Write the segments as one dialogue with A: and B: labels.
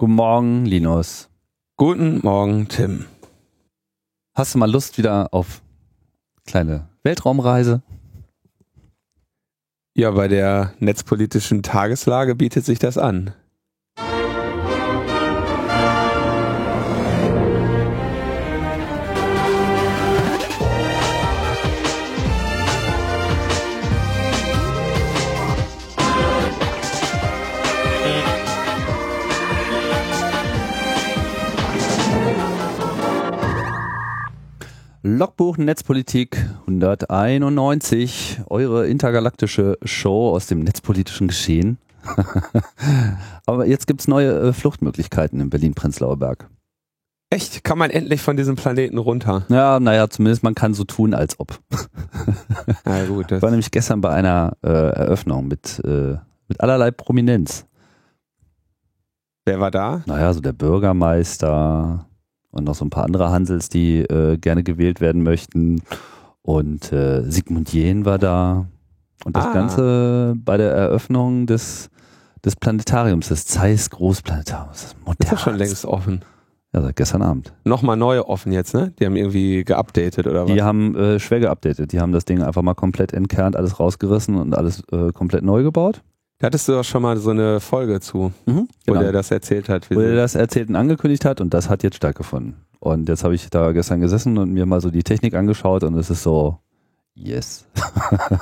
A: Guten Morgen, Linus.
B: Guten Morgen, Tim.
A: Hast du mal Lust wieder auf kleine Weltraumreise?
B: Ja, bei der netzpolitischen Tageslage bietet sich das an.
A: Logbuch Netzpolitik 191, eure intergalaktische Show aus dem netzpolitischen Geschehen. Aber jetzt gibt es neue äh, Fluchtmöglichkeiten in Berlin-Prenzlauer Berg.
B: Echt? Kann man endlich von diesem Planeten runter?
A: Ja, naja, zumindest man kann so tun, als ob.
B: Na gut.
A: Ich war nämlich gestern bei einer äh, Eröffnung mit, äh, mit allerlei Prominenz.
B: Wer war da?
A: Naja, so der Bürgermeister und noch so ein paar andere Hansels, die äh, gerne gewählt werden möchten. Und äh, Sigmund Jähn war da. Und das
B: Ah.
A: Ganze bei der Eröffnung des, des Planetariums, des Zeiss Großplanetariums. Das
B: Ist
A: modern.
B: doch schon längst offen.
A: Ja, seit gestern Abend.
B: Nochmal neue offen jetzt, ne? Die haben irgendwie geupdatet oder was?
A: Die haben äh, schwer geupdatet. Die haben das Ding einfach mal komplett entkernt, alles rausgerissen und alles äh, komplett neu gebaut.
B: Da hattest du doch schon mal so eine Folge zu, wo
A: Genau.
B: der das erzählt hat.
A: wo er das erzählt und angekündigt hat und das hat jetzt stattgefunden. Und jetzt habe ich da gestern gesessen und mir mal so die Technik angeschaut und es ist so, yes.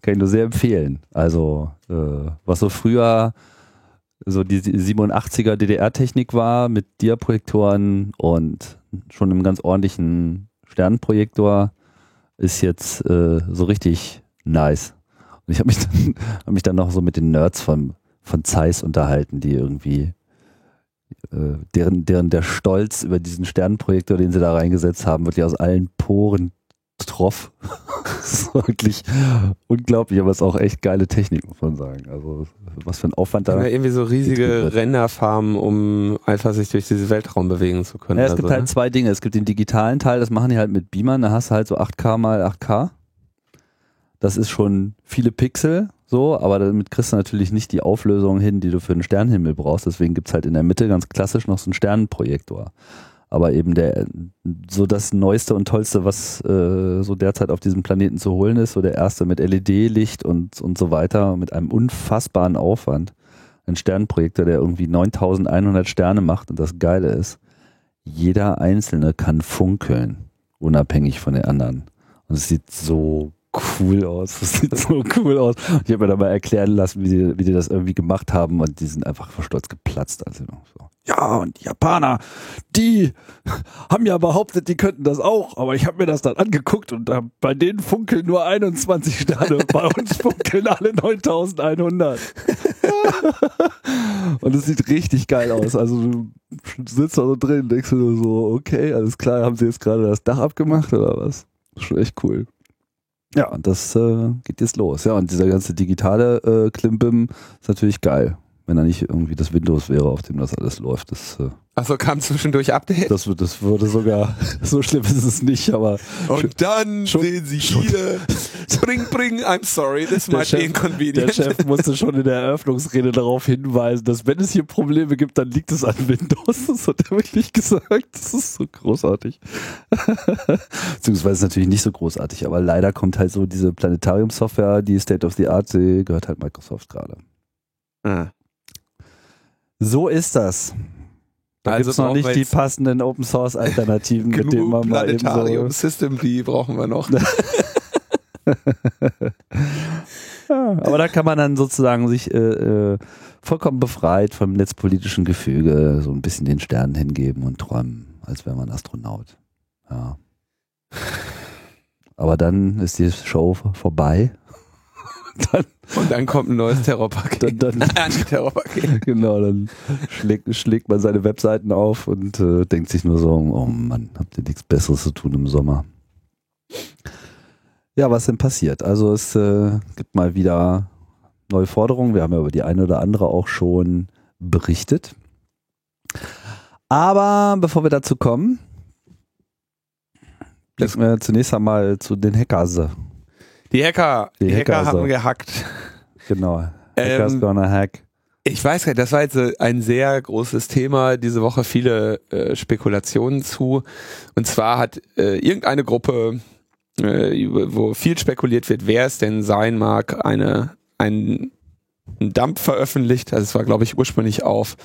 A: Kann ich nur sehr empfehlen. Also, äh, was so früher so die 87er DDR-Technik war mit Diaprojektoren und schon einem ganz ordentlichen Sternenprojektor, ist jetzt äh, so richtig nice. Und ich habe mich, dann- hab mich dann noch so mit den Nerds von, von Zeiss unterhalten, die irgendwie äh, deren, deren der Stolz über diesen Sternenprojektor, den sie da reingesetzt haben, wirklich aus allen Poren troff. das ist wirklich unglaublich, aber es ist auch echt geile Technik, muss man sagen. Also was für ein Aufwand da.
B: ja irgendwie so riesige. Renderfarmen, um einfach sich durch diesen Weltraum bewegen zu können.
A: Ja, es
B: Also,
A: gibt halt zwei Dinge. Es gibt den digitalen Teil, das machen die halt mit Beamern, da hast du halt so 8K mal 8K. Das ist schon viele Pixel, so, aber damit kriegst du natürlich nicht die Auflösung hin, die du für einen Sternenhimmel brauchst. Deswegen gibt's halt in der Mitte ganz klassisch noch so einen Sternenprojektor. Aber eben der, so das Neueste und Tollste, was äh, so derzeit auf diesem Planeten zu holen ist, so der erste mit LED-Licht und, und so weiter, mit einem unfassbaren Aufwand. Ein Sternenprojektor, der irgendwie 9100 Sterne macht und das Geile ist, jeder Einzelne kann funkeln, unabhängig von den anderen. Und es sieht so cool aus. Es sieht so cool aus. Und ich habe mir da mal erklären lassen, wie die, wie die das irgendwie gemacht haben und die sind einfach vor Stolz geplatzt. Also so. Ja, und die Japaner, die haben ja behauptet, die könnten das auch, aber ich habe mir das dann angeguckt und da, bei denen funkeln nur 21 Sterne, bei uns funkeln alle 9100. und es sieht richtig geil aus. Also du sitzt da so drin, denkst du so, okay, alles klar, haben sie jetzt gerade das Dach abgemacht oder was? Schon echt cool. Ja, und das äh, geht jetzt los. Ja, und dieser ganze digitale äh, Klimbim ist natürlich geil. Wenn da nicht irgendwie das Windows wäre, auf dem das alles läuft. Das, äh,
B: Achso, kam zwischendurch Update.
A: das, das würde sogar, so schlimm ist es nicht, aber
B: Und dann
A: schon-
B: sehen Sie
A: schon-
B: hier, bring, bring, I'm sorry, this
A: Der
B: might
A: Chef-
B: be inconvenient.
A: der Chef musste schon in der Eröffnungsrede darauf hinweisen, dass wenn es hier Probleme gibt, dann liegt es an Windows. Das hat er wirklich gesagt. Das ist so großartig. Beziehungsweise ist natürlich nicht so großartig, aber leider kommt halt so diese Planetarium-Software, die State of the Art, die gehört halt Microsoft gerade.
B: Ah.
A: So ist das. Da
B: Also
A: noch nicht die passenden Open Source Alternativen, mit denen man mal eben so.
B: System D brauchen wir noch.
A: Ja, aber da kann man dann sozusagen sich äh, äh, vollkommen befreit vom netzpolitischen Gefüge so ein bisschen den Sternen hingeben und träumen, als wäre man Astronaut. Ja. Aber dann ist die Show vorbei. Dann,
B: Und dann kommt ein neues Terrorpaket.
A: dann, dann
B: Anti-Terrorpaket.
A: genau, dann schlägt, schlägt man seine Webseiten auf und äh, denkt sich nur so, oh Mann, habt ihr nichts Besseres zu tun im Sommer. Ja, was denn passiert? Also es äh, gibt mal wieder neue Forderungen. Wir haben ja über die eine oder andere auch schon berichtet. Aber bevor wir dazu kommen, blicken wir zunächst einmal zu den Hackers.
B: Die Hacker, die,
A: Die
B: Hacker,
A: Hacker,
B: haben
A: so.
B: gehackt.
A: Genau. Hackers
B: Ähm,
A: gonna hack.
B: Ich weiß gar nicht, das war jetzt ein sehr großes Thema diese Woche, viele äh, Spekulationen zu. Und zwar hat äh, irgendeine Gruppe, äh, wo viel spekuliert wird, wer es denn sein mag, eine ein, ein Dump veröffentlicht. Also es war, glaube ich, ursprünglich auf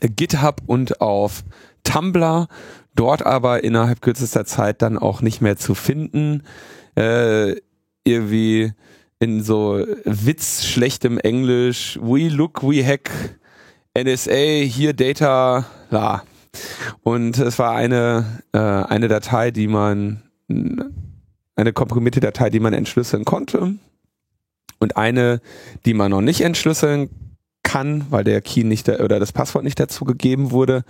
B: GitHub und auf Tumblr, dort aber innerhalb kürzester Zeit dann auch nicht mehr zu finden. Äh, irgendwie in so witzschlechtem Englisch, we look, we hack, NSA, hier Data, la. Und es war eine, äh, eine Datei, die man, eine komprimierte Datei, die man entschlüsseln konnte. Und eine, die man noch nicht entschlüsseln kann, weil der Key nicht oder das Passwort nicht dazu gegeben wurde.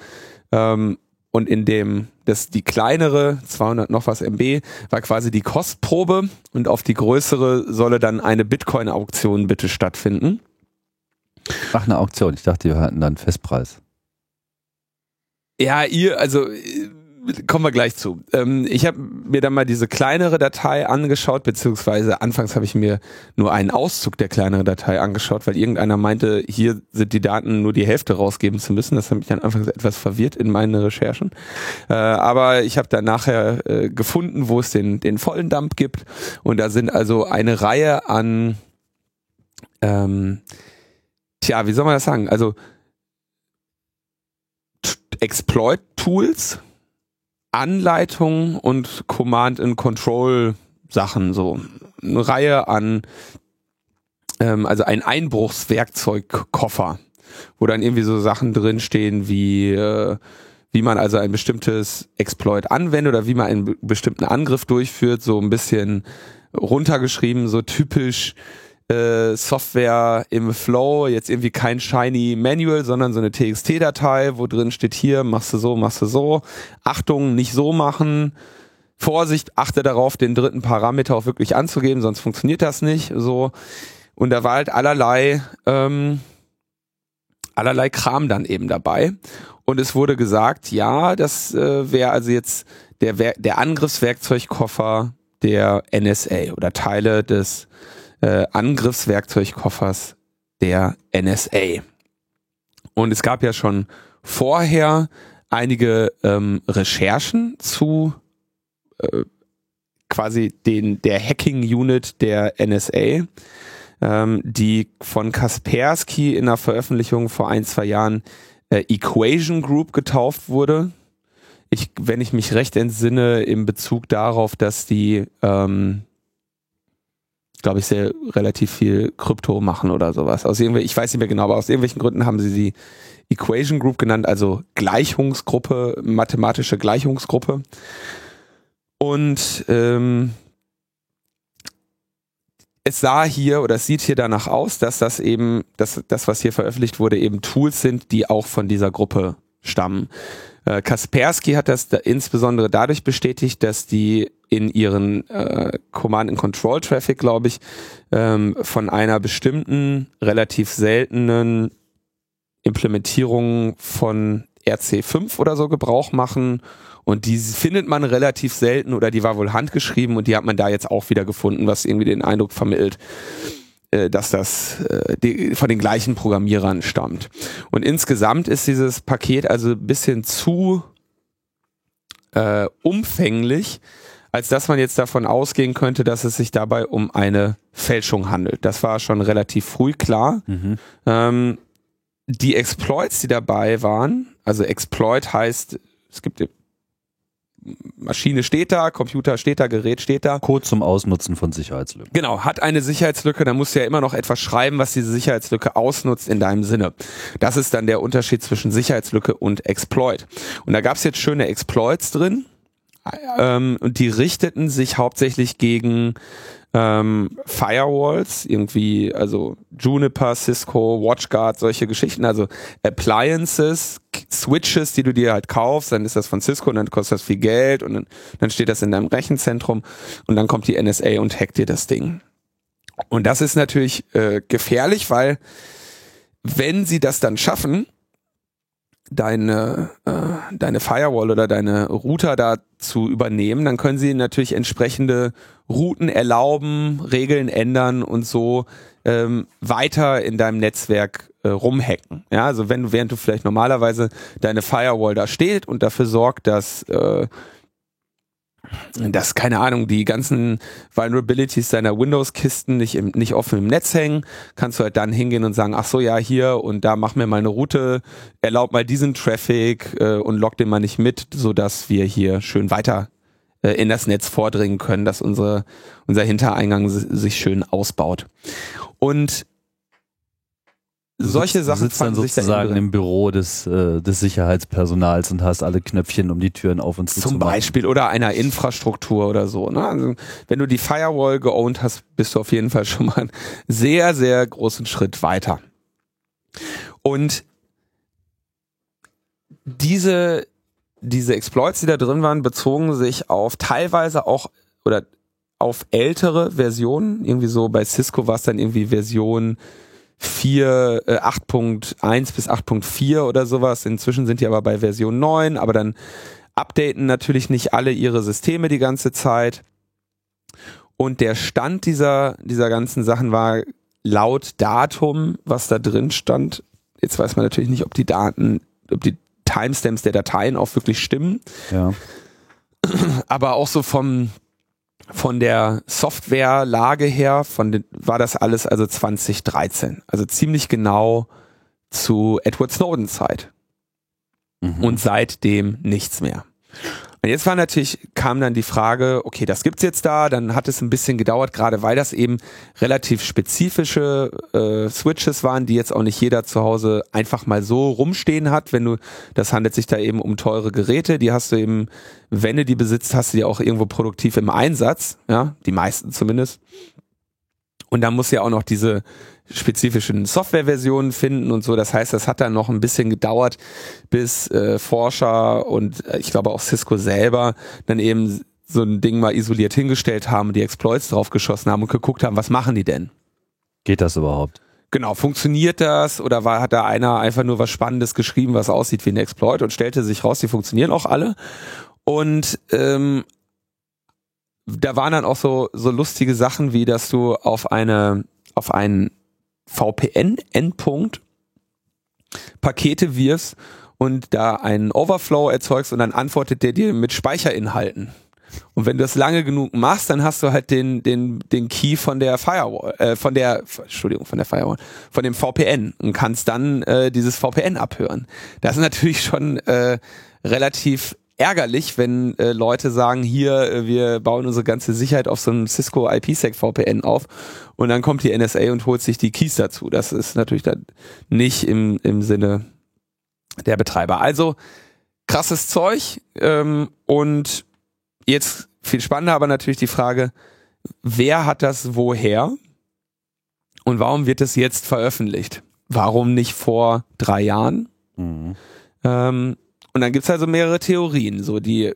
B: Ähm, und in dem, das die kleinere 200 noch was MB war quasi die Kostprobe und auf die größere solle dann eine Bitcoin-Auktion bitte stattfinden.
A: Ach, eine Auktion. Ich dachte, wir hatten dann Festpreis.
B: Ja, ihr, also kommen wir gleich zu. Ähm, ich habe mir dann mal diese kleinere Datei angeschaut, beziehungsweise anfangs habe ich mir nur einen Auszug der kleineren Datei angeschaut, weil irgendeiner meinte, hier sind die Daten nur die Hälfte rausgeben zu müssen. Das hat mich dann anfangs etwas verwirrt in meinen Recherchen. Äh, aber ich habe dann nachher äh, gefunden, wo es den, den vollen Dump gibt. Und da sind also eine Reihe an, ähm, tja, wie soll man das sagen? Also Exploit-Tools, Anleitungen und Command and Control Sachen, so eine Reihe an, ähm, also ein Einbruchswerkzeugkoffer, wo dann irgendwie so Sachen drinstehen wie, äh, wie man also ein bestimmtes Exploit anwendet oder wie man einen bestimmten Angriff durchführt, so ein bisschen runtergeschrieben, so typisch äh, Software im Flow, jetzt irgendwie kein shiny Manual, sondern so eine TXT-Datei, wo drin steht hier, machst du so, machst du so. Achtung, nicht so machen. Vorsicht, achte darauf, den dritten Parameter auch wirklich anzugeben, sonst funktioniert das nicht. So. Und da war halt allerlei, ähm, allerlei Kram dann eben dabei. Und es wurde gesagt, ja, das äh, wäre also jetzt der, der Angriffswerkzeugkoffer der NSA oder Teile des äh, Angriffswerkzeugkoffers der NSA. Und es gab ja schon vorher einige ähm, Recherchen zu äh, quasi den der Hacking Unit der NSA, ähm, die von Kaspersky in einer Veröffentlichung vor ein zwei Jahren äh, Equation Group getauft wurde. Ich, wenn ich mich recht entsinne, im Bezug darauf, dass die ähm, glaube ich, sehr relativ viel Krypto machen oder sowas. Aus irgendwie, ich weiß nicht mehr genau, aber aus irgendwelchen Gründen haben sie die Equation Group genannt, also Gleichungsgruppe, mathematische Gleichungsgruppe. Und ähm, es sah hier oder es sieht hier danach aus, dass das eben, dass das, was hier veröffentlicht wurde, eben Tools sind, die auch von dieser Gruppe stammen. Äh, Kaspersky hat das da insbesondere dadurch bestätigt, dass die in ihren äh, Command-and-Control-Traffic, glaube ich, ähm, von einer bestimmten, relativ seltenen Implementierung von RC5 oder so Gebrauch machen. Und die findet man relativ selten oder die war wohl handgeschrieben und die hat man da jetzt auch wieder gefunden, was irgendwie den Eindruck vermittelt, äh, dass das äh, die, von den gleichen Programmierern stammt. Und insgesamt ist dieses Paket also ein bisschen zu äh, umfänglich, als dass man jetzt davon ausgehen könnte, dass es sich dabei um eine Fälschung handelt. Das war schon relativ früh klar. Mhm. Ähm, die Exploits, die dabei waren, also Exploit heißt, es gibt Maschine steht da, Computer steht da, Gerät steht da.
A: Code zum Ausnutzen von Sicherheitslücken.
B: Genau, hat eine Sicherheitslücke, da musst du ja immer noch etwas schreiben, was diese Sicherheitslücke ausnutzt in deinem Sinne. Das ist dann der Unterschied zwischen Sicherheitslücke und Exploit. Und da gab es jetzt schöne Exploits drin, ähm, und die richteten sich hauptsächlich gegen ähm, Firewalls, irgendwie, also Juniper, Cisco, WatchGuard, solche Geschichten, also Appliances, Switches, die du dir halt kaufst, dann ist das von Cisco und dann kostet das viel Geld und dann, steht das in deinem Rechenzentrum und dann kommt die NSA und hackt dir das Ding. Und das ist natürlich äh, gefährlich, weil wenn sie das dann schaffen, deine, äh, deine Firewall oder deine Router da zu übernehmen, dann können sie natürlich entsprechende Routen erlauben, Regeln ändern und so ähm, weiter in deinem Netzwerk äh, rumhacken. Ja, also wenn du, während du vielleicht normalerweise deine Firewall da steht und dafür sorgt, dass äh, dass, keine Ahnung, die ganzen Vulnerabilities deiner Windows-Kisten nicht, im, nicht offen im Netz hängen, kannst du halt dann hingehen und sagen, ach so, ja, hier und da mach mir mal eine Route, erlaub mal diesen Traffic äh, und log den mal nicht mit, so dass wir hier schön weiter äh, in das Netz vordringen können, dass unsere, unser Hintereingang sich schön ausbaut. Und solche Sachen
A: sitzt dann sozusagen im Büro des, äh, des Sicherheitspersonals und hast alle Knöpfchen, um die Türen auf und zu
B: Zum Beispiel oder einer Infrastruktur oder so. Ne? Also, wenn du die Firewall geowned hast, bist du auf jeden Fall schon mal einen sehr, sehr großen Schritt weiter. Und diese, diese Exploits, die da drin waren, bezogen sich auf teilweise auch oder auf ältere Versionen. Irgendwie so bei Cisco war es dann irgendwie Version 4, äh, 8.1 bis 8.4 oder sowas. Inzwischen sind die aber bei Version 9, aber dann updaten natürlich nicht alle ihre Systeme die ganze Zeit. Und der Stand dieser, dieser ganzen Sachen war laut Datum, was da drin stand. Jetzt weiß man natürlich nicht, ob die Daten, ob die Timestamps der Dateien auch wirklich stimmen.
A: Ja.
B: Aber auch so vom, von der Softwarelage her, von den, war das alles also 2013. Also ziemlich genau zu Edward Snowden Zeit. Mhm. Und seitdem nichts mehr. Und jetzt war natürlich, kam dann die Frage, okay, das gibt's jetzt da, dann hat es ein bisschen gedauert, gerade weil das eben relativ spezifische äh, Switches waren, die jetzt auch nicht jeder zu Hause einfach mal so rumstehen hat, wenn du, das handelt sich da eben um teure Geräte, die hast du eben, wenn du die besitzt, hast du die auch irgendwo produktiv im Einsatz, ja, die meisten zumindest. Und dann muss ja auch noch diese spezifischen Softwareversionen finden und so. Das heißt, das hat dann noch ein bisschen gedauert, bis äh, Forscher und äh, ich glaube auch Cisco selber dann eben so ein Ding mal isoliert hingestellt haben, die Exploits drauf geschossen haben und geguckt haben, was machen die denn?
A: Geht das überhaupt?
B: Genau, funktioniert das oder war, hat da einer einfach nur was Spannendes geschrieben, was aussieht wie ein Exploit und stellte sich raus, die funktionieren auch alle. Und ähm, da waren dann auch so, so lustige Sachen, wie dass du auf eine, auf einen VPN-Endpunkt Pakete wirfst und da einen Overflow erzeugst und dann antwortet der dir mit Speicherinhalten. Und wenn du das lange genug machst, dann hast du halt den, den, den Key von der Firewall, äh, von der, Entschuldigung, von der Firewall, von dem VPN und kannst dann äh, dieses VPN abhören. Das ist natürlich schon äh, relativ ärgerlich, wenn äh, Leute sagen, hier, äh, wir bauen unsere ganze Sicherheit auf so einem Cisco IPsec VPN auf und dann kommt die NSA und holt sich die Keys dazu. Das ist natürlich dann nicht im, im Sinne der Betreiber. Also krasses Zeug ähm, und jetzt viel spannender aber natürlich die Frage, wer hat das woher und warum wird es jetzt veröffentlicht? Warum nicht vor drei Jahren? Mhm. Ähm, und dann gibt's also mehrere Theorien. So die,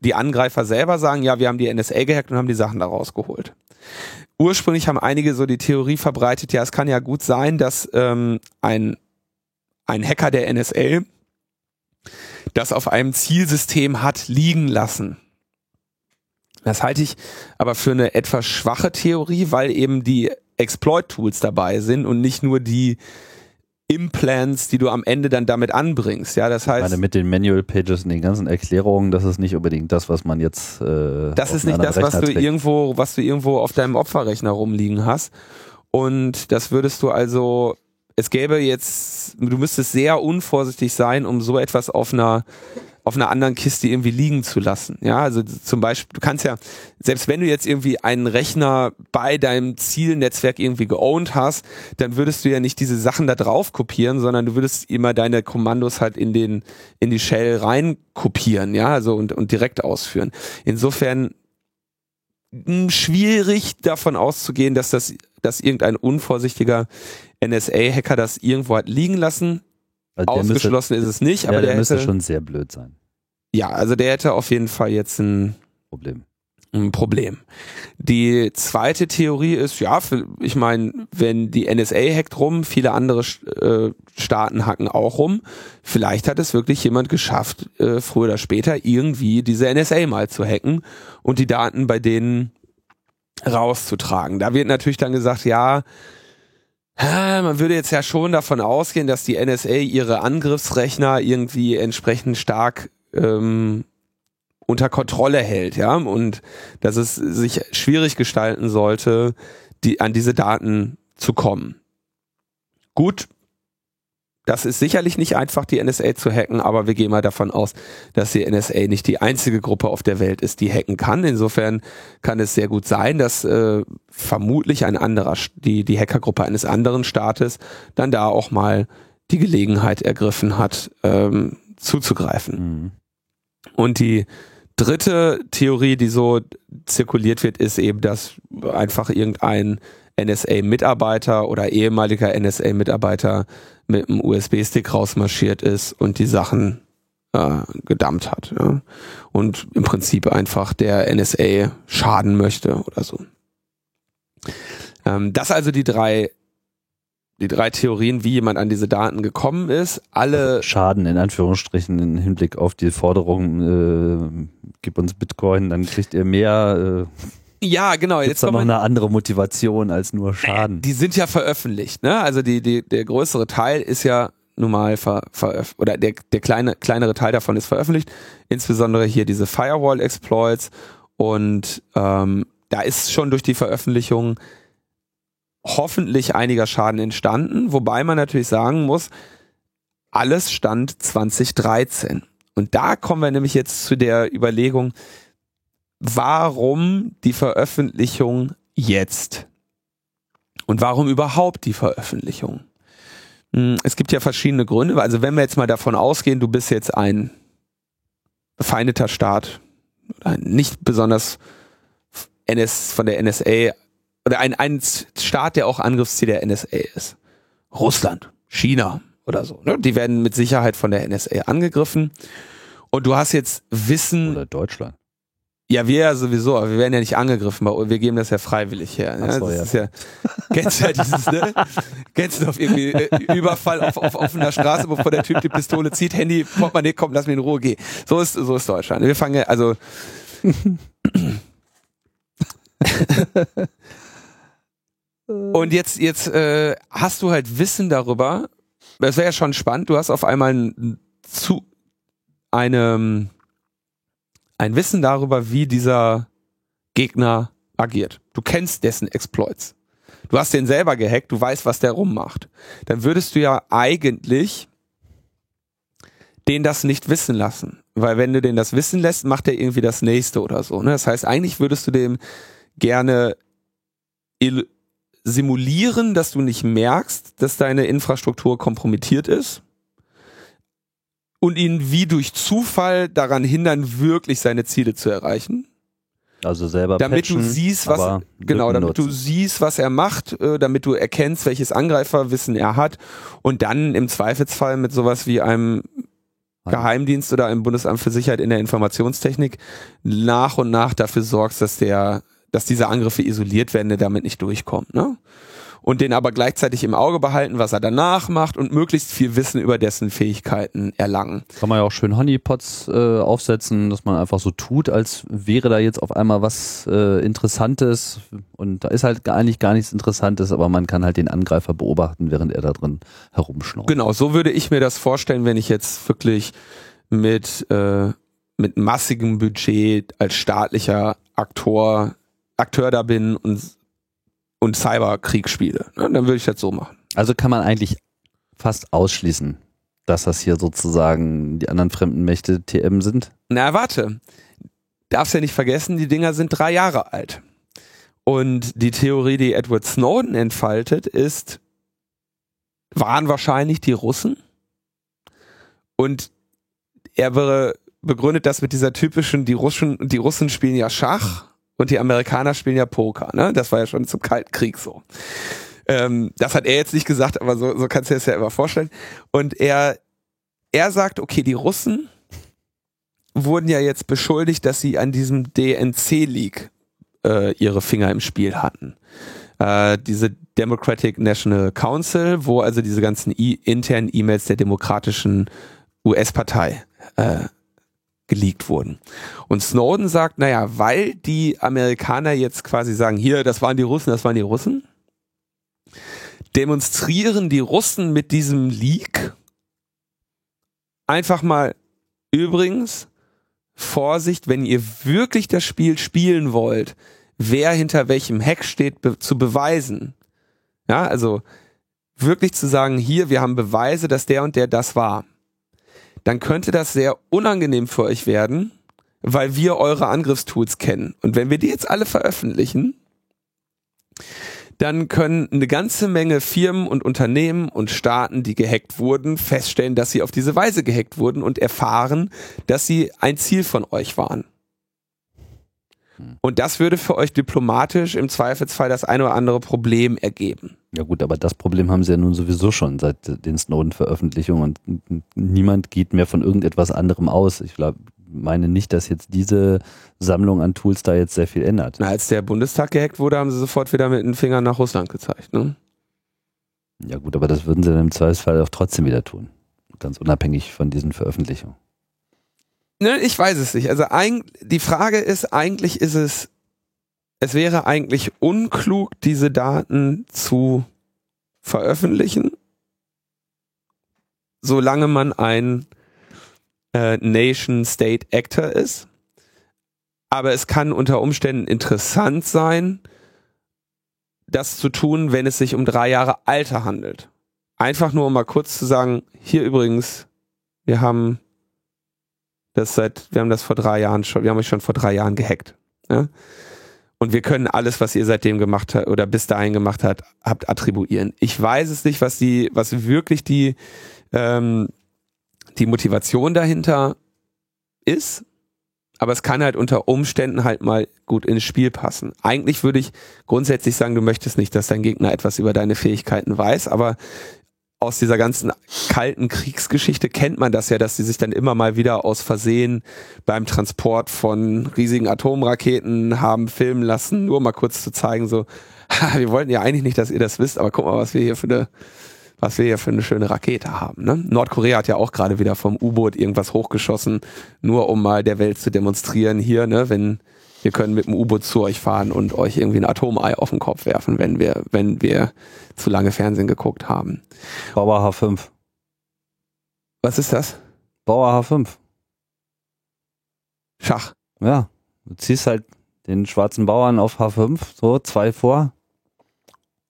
B: die Angreifer selber sagen, ja, wir haben die NSA gehackt und haben die Sachen da rausgeholt. Ursprünglich haben einige so die Theorie verbreitet, ja, es kann ja gut sein, dass ähm, ein, ein Hacker der NSA das auf einem Zielsystem hat liegen lassen. Das halte ich aber für eine etwas schwache Theorie, weil eben die Exploit-Tools dabei sind und nicht nur die Implants, die du am Ende dann damit anbringst. Ja, das heißt. Ich
A: meine, mit den Manual Pages und den ganzen Erklärungen, das ist nicht unbedingt das, was man jetzt. Äh,
B: das ist nicht das, was du irgendwo, was du irgendwo auf deinem Opferrechner rumliegen hast. Und das würdest du also, es gäbe jetzt, du müsstest sehr unvorsichtig sein, um so etwas auf einer auf einer anderen Kiste irgendwie liegen zu lassen. Ja, also zum Beispiel, du kannst ja, selbst wenn du jetzt irgendwie einen Rechner bei deinem Zielnetzwerk irgendwie geowned hast, dann würdest du ja nicht diese Sachen da drauf kopieren, sondern du würdest immer deine Kommandos halt in den, in die Shell rein kopieren, ja, also und, und direkt ausführen. Insofern hm, schwierig davon auszugehen, dass das, dass irgendein unvorsichtiger NSA-Hacker das irgendwo hat liegen lassen. Also Ausgeschlossen müsste, ist es nicht, aber ja, der,
A: der
B: müsste
A: hätte, schon sehr blöd sein.
B: Ja, also der hätte auf jeden Fall jetzt ein
A: Problem.
B: Ein Problem. Die zweite Theorie ist, ja, ich meine, wenn die NSA hackt rum, viele andere äh, Staaten hacken auch rum, vielleicht hat es wirklich jemand geschafft, äh, früher oder später irgendwie diese NSA mal zu hacken und die Daten bei denen rauszutragen. Da wird natürlich dann gesagt, ja, Man würde jetzt ja schon davon ausgehen, dass die NSA ihre Angriffsrechner irgendwie entsprechend stark ähm, unter Kontrolle hält, ja, und dass es sich schwierig gestalten sollte, die an diese Daten zu kommen. Gut, das ist sicherlich nicht einfach, die NSA zu hacken, aber wir gehen mal davon aus, dass die NSA nicht die einzige Gruppe auf der Welt ist, die hacken kann. Insofern kann es sehr gut sein, dass äh, vermutlich ein anderer, die, die Hackergruppe eines anderen Staates dann da auch mal die Gelegenheit ergriffen hat, ähm, zuzugreifen. Mhm. Und die dritte Theorie, die so zirkuliert wird, ist eben, dass einfach irgendein NSA-Mitarbeiter oder ehemaliger NSA-Mitarbeiter mit einem USB-Stick rausmarschiert ist und die Sachen äh, gedumpt hat. Ja. Und im Prinzip einfach der NSA schaden möchte oder so. Ähm, das also die drei die drei Theorien, wie jemand an diese Daten gekommen ist. Alle
A: also Schaden in Anführungsstrichen im Hinblick auf die Forderung, äh, gib uns Bitcoin, dann kriegt ihr mehr.
B: Äh, ja, genau.
A: Jetzt noch eine andere Motivation als nur Schaden.
B: Die sind ja veröffentlicht, ne? Also die, die, der größere Teil ist ja normal ver, veröf oder der, der kleine, kleinere Teil davon ist veröffentlicht. Insbesondere hier diese Firewall-Exploits und ähm, da ist schon durch die Veröffentlichung hoffentlich einiger Schaden entstanden, wobei man natürlich sagen muss, alles stand 2013. Und da kommen wir nämlich jetzt zu der Überlegung, warum die Veröffentlichung jetzt? Und warum überhaupt die Veröffentlichung? Hm, es gibt ja verschiedene Gründe. Also wenn wir jetzt mal davon ausgehen, du bist jetzt ein befeindeter Staat, ein nicht besonders NS, von der NSA oder ein, ein Staat, der auch Angriffsziel der NSA ist. Russland, China oder so. Ne? Die werden mit Sicherheit von der NSA angegriffen. Und du hast jetzt Wissen.
A: Oder Deutschland.
B: Ja, wir ja sowieso, aber wir werden ja nicht angegriffen, wir geben das ja freiwillig her. Ne? So, das ja. ist ja, kennst du ja dieses, ne? kennst du auf irgendwie äh, Überfall auf, auf offener Straße, bevor der Typ die Pistole zieht, Handy, Portemonnaie, komm, lass mich in Ruhe, geh. So ist, so ist Deutschland. Wir fangen ja, also, Und jetzt, jetzt äh, hast du halt Wissen darüber. Das wäre ja schon spannend. Du hast auf einmal ein, zu einem ein Wissen darüber, wie dieser Gegner agiert. Du kennst dessen Exploits. Du hast den selber gehackt, du weißt, was der rummacht. Dann würdest du ja eigentlich den das nicht wissen lassen. Weil wenn du den das wissen lässt, macht er irgendwie das nächste oder so. Ne? Das heißt, eigentlich würdest du dem gerne simulieren, dass du nicht merkst, dass deine Infrastruktur kompromittiert ist und ihn wie durch Zufall daran hindern, wirklich seine Ziele zu erreichen.
A: Also selber
B: damit
A: patchen,
B: du siehst, was genau, damit nutzen. du siehst, was er macht, äh, damit du erkennst, welches Angreiferwissen er hat und dann im Zweifelsfall mit sowas wie einem Geheimdienst oder einem Bundesamt für Sicherheit in der Informationstechnik nach und nach dafür sorgst, dass der dass diese Angriffe isoliert werden, der damit nicht durchkommt. Ne? Und den aber gleichzeitig im Auge behalten, was er danach macht und möglichst viel Wissen über dessen Fähigkeiten erlangen.
A: Kann man ja auch schön Honeypots äh, aufsetzen, dass man einfach so tut, als wäre da jetzt auf einmal was äh, Interessantes und da ist halt eigentlich gar nichts Interessantes, aber man kann halt den Angreifer beobachten, während er da drin herumschnurrt.
B: Genau, so würde ich mir das vorstellen, wenn ich jetzt wirklich mit, äh, mit massigem Budget als staatlicher Aktor Akteur da bin und, und Cyberkrieg spiele. Ne? Dann würde ich das so machen.
A: Also kann man eigentlich fast ausschließen, dass das hier sozusagen die anderen fremden Mächte TM sind?
B: Na, warte. Darfst ja nicht vergessen, die Dinger sind drei Jahre alt. Und die Theorie, die Edward Snowden entfaltet, ist, waren wahrscheinlich die Russen. Und er begründet das mit dieser typischen, die Russen, die Russen spielen ja Schach und die Amerikaner spielen ja Poker, ne? Das war ja schon zum Kalten Krieg so. Ähm, das hat er jetzt nicht gesagt, aber so, so kannst du dir das ja immer vorstellen. Und er, er sagt, okay, die Russen wurden ja jetzt beschuldigt, dass sie an diesem DNC-League äh, ihre Finger im Spiel hatten. Äh, diese Democratic National Council, wo also diese ganzen e internen E-Mails der demokratischen US-Partei äh, geleakt wurden. Und Snowden sagt, naja, weil die Amerikaner jetzt quasi sagen, hier, das waren die Russen, das waren die Russen, demonstrieren die Russen mit diesem Leak einfach mal übrigens Vorsicht, wenn ihr wirklich das Spiel spielen wollt, wer hinter welchem Hack steht, be zu beweisen. Ja, also wirklich zu sagen, hier, wir haben Beweise, dass der und der das war. Dann könnte das sehr unangenehm für euch werden, weil wir eure Angriffstools kennen. Und wenn wir die jetzt alle veröffentlichen, dann können eine ganze Menge Firmen und Unternehmen und Staaten, die gehackt wurden, feststellen, dass sie auf diese Weise gehackt wurden und erfahren, dass sie ein Ziel von euch waren. Und das würde für euch diplomatisch im Zweifelsfall das ein oder andere Problem ergeben.
A: Ja gut, aber das Problem haben sie ja nun sowieso schon seit den Snowden-Veröffentlichungen und niemand geht mehr von irgendetwas anderem aus. Ich glaube, meine nicht, dass jetzt diese Sammlung an Tools da jetzt sehr viel ändert.
B: Na, als der Bundestag gehackt wurde, haben sie sofort wieder mit den Fingern nach Russland gezeigt. Ne?
A: Ja gut, aber das würden sie dann im Zweifelsfall auch trotzdem wieder tun. Ganz unabhängig von diesen Veröffentlichungen.
B: Ne, ich weiß es nicht. Also ein, die Frage ist, eigentlich ist es, es wäre eigentlich unklug, diese Daten zu veröffentlichen, solange man ein äh, Nation-State-Actor ist. Aber es kann unter Umständen interessant sein, das zu tun, wenn es sich um drei Jahre Alter handelt. Einfach nur um mal kurz zu sagen, hier übrigens, wir haben das seit, wir haben das vor drei Jahren schon, wir haben euch schon vor drei Jahren gehackt. Ja? Und wir können alles, was ihr seitdem gemacht habt oder bis dahin gemacht habt, habt attribuieren. Ich weiß es nicht, was die, was wirklich die, ähm, die Motivation dahinter ist, aber es kann halt unter Umständen halt mal gut ins Spiel passen. Eigentlich würde ich grundsätzlich sagen, du möchtest nicht, dass dein Gegner etwas über deine Fähigkeiten weiß, aber aus dieser ganzen kalten Kriegsgeschichte kennt man das ja, dass sie sich dann immer mal wieder aus Versehen beim Transport von riesigen Atomraketen haben filmen lassen, nur mal kurz zu zeigen, so, wir wollten ja eigentlich nicht, dass ihr das wisst, aber guck mal, was wir hier für eine was wir hier für eine schöne Rakete haben. Ne? Nordkorea hat ja auch gerade wieder vom U-Boot irgendwas hochgeschossen, nur um mal der Welt zu demonstrieren, hier, ne, wenn wir können mit dem U-Boot zu euch fahren und euch irgendwie ein Atomei auf den Kopf werfen, wenn wir, wenn wir zu lange Fernsehen geguckt haben.
A: Bauer H5.
B: Was ist das?
A: Bauer H5.
B: Schach.
A: Ja. Du ziehst halt den schwarzen Bauern auf H5, so zwei vor.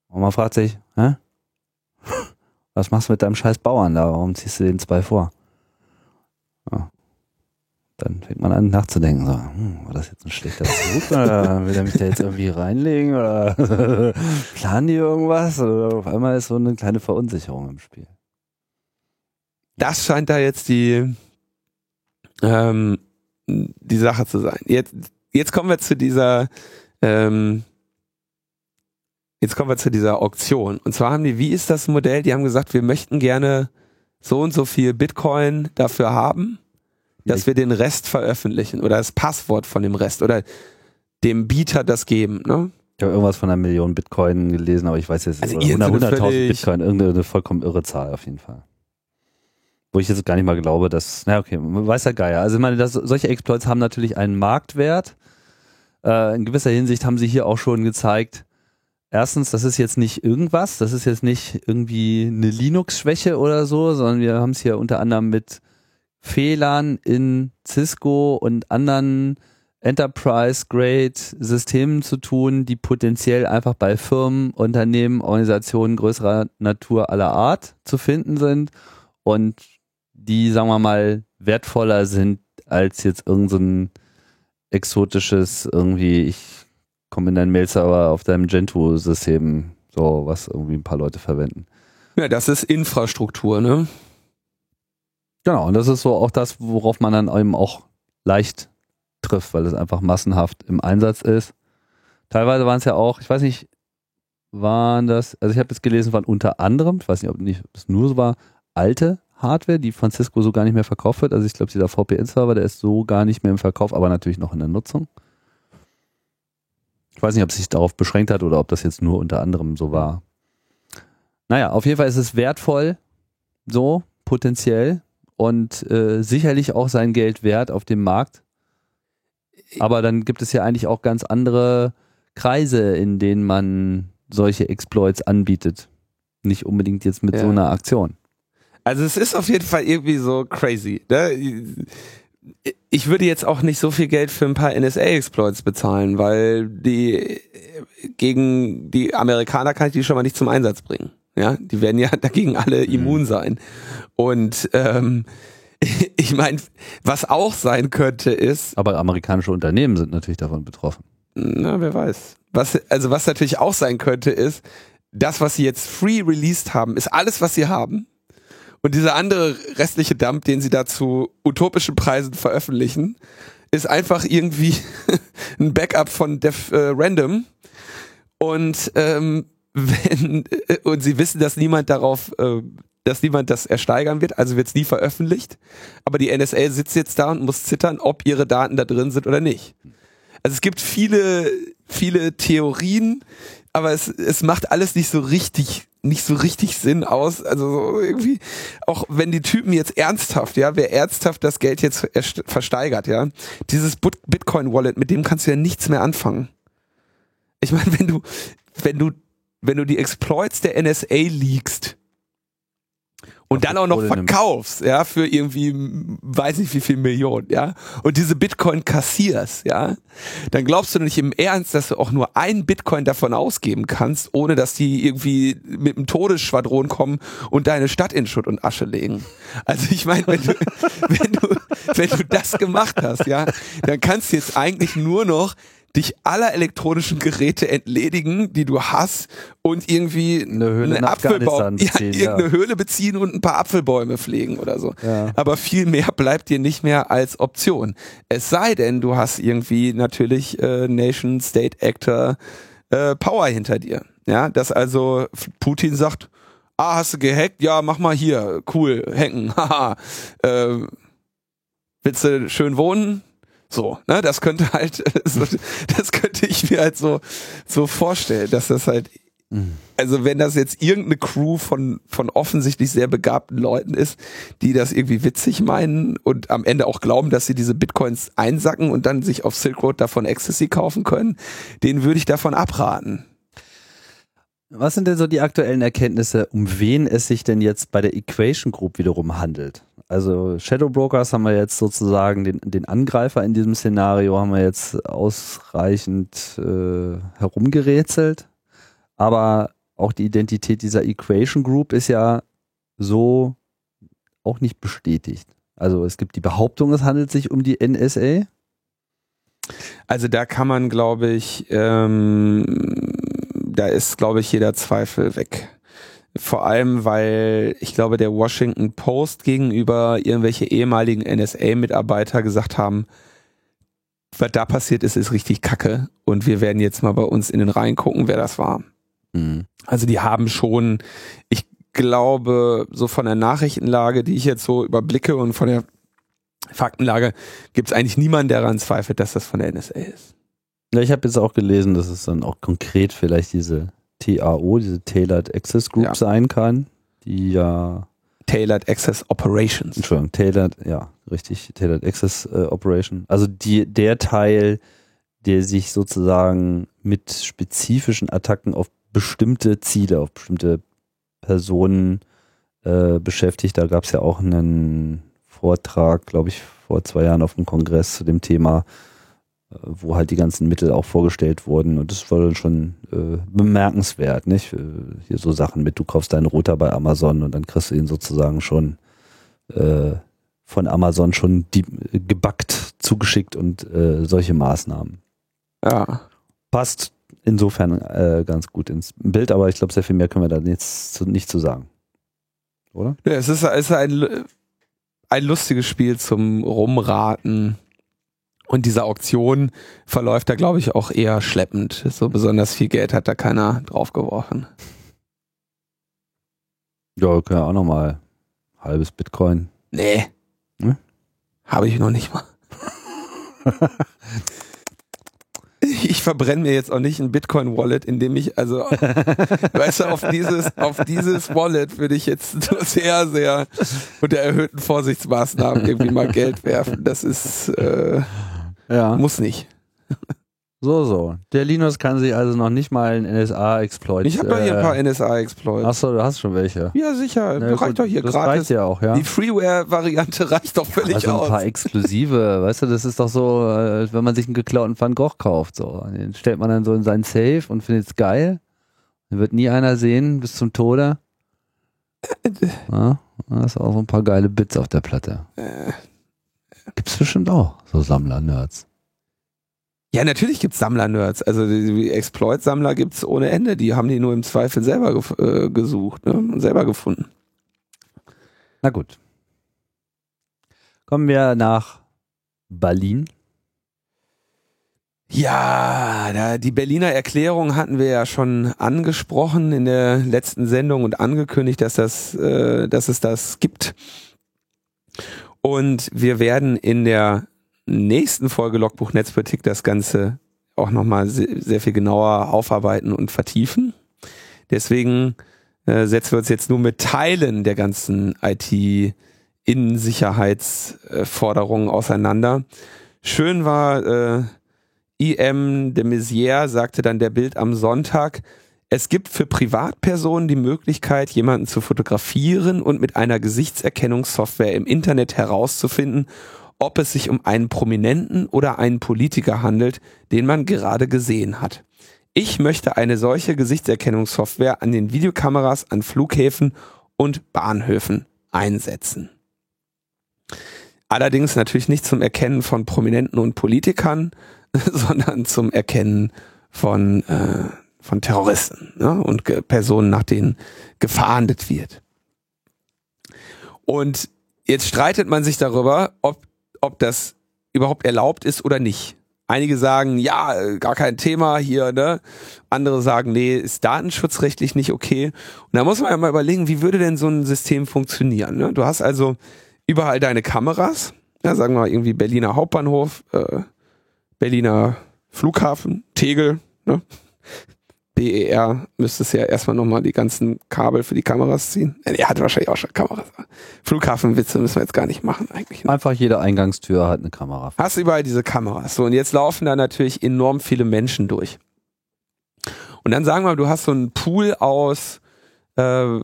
A: Und man fragt sich, hä? Was machst du mit deinem scheiß Bauern da? Warum ziehst du den zwei vor? Ja. Dann fängt man an nachzudenken, so, hm, war das jetzt ein schlechter Zug oder will er mich da jetzt irgendwie reinlegen oder planen die irgendwas? Oder auf einmal ist so eine kleine Verunsicherung im Spiel.
B: Das scheint da jetzt die, ähm, die Sache zu sein. Jetzt, jetzt kommen wir zu dieser, ähm, Jetzt kommen wir zu dieser Auktion. Und zwar haben die, wie ist das Modell? Die haben gesagt, wir möchten gerne so und so viel Bitcoin dafür haben, dass wir den Rest veröffentlichen oder das Passwort von dem Rest oder dem Bieter das geben. Ne?
A: Ich habe irgendwas von einer Million Bitcoin gelesen, aber ich weiß jetzt
B: Also
A: 100.000 Bitcoin, irgendeine vollkommen irre Zahl auf jeden Fall. Wo ich jetzt gar nicht mal glaube, dass, na okay, weiß ja Geier. Also ich meine, das, solche Exploits haben natürlich einen Marktwert. Äh, in gewisser Hinsicht haben sie hier auch schon gezeigt, erstens, das ist jetzt nicht irgendwas, das ist jetzt nicht irgendwie eine Linux-Schwäche oder so, sondern wir haben es hier unter anderem mit Fehlern in Cisco und anderen Enterprise-Grade-Systemen zu tun, die potenziell einfach bei Firmen, Unternehmen, Organisationen größerer Natur aller Art zu finden sind und die, sagen wir mal, wertvoller sind als jetzt irgendein so exotisches irgendwie, ich komm in deinen Mail-Server auf deinem Gentoo-System, so was irgendwie ein paar Leute verwenden.
B: Ja, das ist Infrastruktur, ne?
A: Genau, und das ist so auch das, worauf man dann eben auch leicht trifft, weil es einfach massenhaft im Einsatz ist. Teilweise waren es ja auch, ich weiß nicht, waren das, also ich habe jetzt gelesen, waren unter anderem, ich weiß nicht, ob nicht, ob es nur so war, alte Hardware, die von Cisco so gar nicht mehr verkauft wird. Also ich glaube, dieser VPN-Server, der ist so gar nicht mehr im Verkauf, aber natürlich noch in der Nutzung. Ich weiß nicht, ob es sich darauf beschränkt hat oder ob das jetzt nur unter anderem so war. Naja, auf jeden Fall ist es wertvoll, so potenziell und äh, sicherlich auch sein Geld wert auf dem Markt. Aber dann gibt es ja eigentlich auch ganz andere Kreise, in denen man solche Exploits anbietet. Nicht unbedingt jetzt mit
B: Ja.
A: so einer Aktion.
B: Also es ist auf jeden Fall irgendwie so crazy. Ne? Ich würde jetzt auch nicht so viel Geld für ein paar NSA-Exploits bezahlen, weil die gegen die Amerikaner kann ich die schon mal nicht zum Einsatz bringen. Ja, die werden ja dagegen alle immun sein. Und ähm, ich meine, was auch sein könnte, ist,
A: Aber amerikanische Unternehmen sind natürlich davon betroffen.
B: na, wer weiß. Was, also was natürlich auch sein könnte, ist, das, was sie jetzt free released haben, ist alles, was sie haben. Und dieser andere restliche Dump, den sie da zu utopischen Preisen veröffentlichen, ist einfach irgendwie ein Backup von Def äh, Random. Und ähm, wenn äh, und sie wissen, dass niemand darauf, äh, dass niemand das ersteigern wird, also wird es nie veröffentlicht. Aber die NSA sitzt jetzt da und muss zittern, ob ihre Daten da drin sind oder nicht. Also es gibt viele, viele Theorien, aber es, es macht alles nicht so richtig, nicht so richtig Sinn aus. Also so irgendwie, auch wenn die Typen jetzt ernsthaft, ja, wer ernsthaft das Geld jetzt erst- versteigert, ja, dieses Bit- Bitcoin-Wallet, mit dem kannst du ja nichts mehr anfangen. Ich meine, wenn du, wenn du, wenn du die Exploits der NSA leakst und dann auch noch verkaufst, ja, für irgendwie, weiß nicht wie viel Millionen, ja, und diese Bitcoin kassierst, ja, dann glaubst du nicht im Ernst, dass du auch nur ein Bitcoin davon ausgeben kannst, ohne dass die irgendwie mit einem Todesschwadron kommen und deine Stadt in Schutt und Asche legen. Also ich meine, wenn du, wenn du, wenn du das gemacht hast, ja, dann kannst du jetzt eigentlich nur noch dich aller elektronischen Geräte entledigen, die du hast und irgendwie
A: Eine Höhle in Afghanistan
B: ja,
A: beziehen, ja.
B: irgendeine Höhle beziehen und ein paar Apfelbäume pflegen oder so.
A: Ja.
B: Aber viel mehr bleibt dir nicht mehr als Option. Es sei denn, du hast irgendwie natürlich äh, Nation State Actor äh, Power hinter dir. Ja, dass also Putin sagt, ah, hast du gehackt? Ja, mach mal hier, cool, hacken, haha. äh, willst du schön wohnen? So, ne, das könnte halt, so, das könnte ich mir halt so, so vorstellen, dass das halt, also wenn das jetzt irgendeine Crew von, von offensichtlich sehr begabten Leuten ist, die das irgendwie witzig meinen und am Ende auch glauben, dass sie diese Bitcoins einsacken und dann sich auf Silk Road davon Ecstasy kaufen können, denen würde ich davon abraten.
A: Was sind denn so die aktuellen Erkenntnisse, um wen es sich denn jetzt bei der Equation Group wiederum handelt? Also Shadow Brokers haben wir jetzt sozusagen den, den Angreifer in diesem Szenario haben wir jetzt ausreichend äh, herumgerätselt, aber auch die Identität dieser Equation Group ist ja so auch nicht bestätigt. Also es gibt die Behauptung, es handelt sich um die NSA.
B: Also da kann man, glaube ich, ähm, da ist, glaube ich, jeder Zweifel weg. Vor allem, weil ich glaube, der Washington Post gegenüber irgendwelche ehemaligen NSA-Mitarbeiter gesagt haben, was da passiert ist, ist richtig kacke. Und wir werden jetzt mal bei uns in den Reihen gucken, wer das war.
A: Mhm.
B: Also die haben schon, ich glaube, so von der Nachrichtenlage, die ich jetzt so überblicke und von der Faktenlage, gibt es eigentlich niemanden, der daran zweifelt, dass das von der NSA ist.
A: Ja, ich habe jetzt auch gelesen, dass es dann auch konkret vielleicht diese TAO, diese Tailored Access Group
B: Ja.
A: sein kann, die ja,
B: Tailored Access Operations.
A: Entschuldigung, Tailored, ja, richtig, Tailored Access äh, Operation. Also die, der Teil, der sich sozusagen mit spezifischen Attacken auf bestimmte Ziele, auf bestimmte Personen äh, beschäftigt. Da gab es ja auch einen Vortrag, glaube ich, vor zwei Jahren auf dem Kongress zu dem Thema, wo halt die ganzen Mittel auch vorgestellt wurden. Und das war dann schon äh, bemerkenswert, nicht? Äh, Hier so Sachen mit, du kaufst deinen Router bei Amazon und dann kriegst du ihn sozusagen schon äh, von Amazon schon die, gebackt zugeschickt und äh, solche Maßnahmen.
B: Ja.
A: Passt insofern äh, ganz gut ins Bild, aber ich glaube, sehr viel mehr können wir da jetzt zu, nicht zu sagen. Oder?
B: ja es ist, es ist ein, ein lustiges Spiel zum Rumraten. Und diese Auktion verläuft da, glaube ich, auch eher schleppend. So besonders viel Geld hat da keiner draufgeworfen.
A: Ja, können ja auch nochmal halbes Bitcoin.
B: Nee.
A: Hm?
B: Habe ich noch nicht mal. Ich verbrenne mir jetzt auch nicht ein Bitcoin-Wallet, indem ich, also, weißt du, auf dieses, auf dieses Wallet würde ich jetzt sehr, sehr unter erhöhten Vorsichtsmaßnahmen irgendwie mal Geld werfen. Das ist, äh,
A: Ja.
B: muss nicht.
A: So, so. Der Linus kann sich also noch nicht mal einen NSA-Exploit.
B: Ich habe doch hier ein paar NSA-Exploits.
A: Achso, du hast schon welche.
B: Ja, sicher.
A: Na
B: reicht
A: gut,
B: doch hier
A: das
B: gratis.
A: reicht ja auch, ja.
B: Die Freeware-Variante reicht doch völlig
A: Also ein
B: aus.
A: paar exklusive, weißt du, das ist doch so, äh, wenn man sich einen geklauten Van Gogh kauft, so. Den stellt man dann so in seinen Safe und findet es geil. Den wird nie einer sehen bis zum Tode. Ja, da ist auch so ein paar geile Bits auf der Platte.
B: Äh.
A: Gibt's bestimmt auch, so Sammler-Nerds.
B: Ja, natürlich gibt's Sammler-Nerds. Also die, Exploit-Sammler gibt's ohne Ende. Die haben die nur im Zweifel selber gef äh, gesucht ne? und selber gefunden.
A: Na gut. Kommen wir nach Berlin.
B: Ja, da, die Berliner Erklärung hatten wir ja schon angesprochen in der letzten Sendung und angekündigt, dass das, äh, dass es das gibt. Und wir werden in der nächsten Folge Logbuch Netzpolitik das Ganze auch nochmal sehr, viel genauer aufarbeiten und vertiefen. Deswegen äh, setzen wir uns jetzt nur mit Teilen der ganzen IT-Innensicherheitsforderungen auseinander. Schön war, äh, IM de Maizière sagte dann der Bild am Sonntag, es gibt für Privatpersonen die Möglichkeit, jemanden zu fotografieren und mit einer Gesichtserkennungssoftware im Internet herauszufinden, ob es sich um einen Prominenten oder einen Politiker handelt, den man gerade gesehen hat. Ich möchte eine solche Gesichtserkennungssoftware an den Videokameras an Flughäfen und Bahnhöfen einsetzen. Allerdings natürlich nicht zum Erkennen von Prominenten und Politikern, sondern zum Erkennen von, äh, von Terroristen ne? und Personen, nach denen gefahndet wird. Und jetzt streitet man sich darüber, ob, ob das überhaupt erlaubt ist oder nicht. Einige sagen, ja, gar kein Thema hier, ne? Andere sagen, nee, ist datenschutzrechtlich nicht okay. Und da muss man ja mal überlegen, wie würde denn so ein System funktionieren? Ne? Du hast also überall deine Kameras, ja, sagen wir mal irgendwie Berliner Hauptbahnhof, äh, Berliner Flughafen, Tegel, ne? BER müsste es ja erstmal nochmal die ganzen Kabel für die Kameras ziehen. Er hat wahrscheinlich auch schon Kameras. Flughafenwitze müssen wir jetzt gar nicht machen eigentlich. Ne?
A: Einfach jede Eingangstür hat eine Kamera.
B: Hast überall diese Kameras. So, und jetzt laufen da natürlich enorm viele Menschen durch. Und dann sagen wir mal, du hast so einen Pool aus, äh,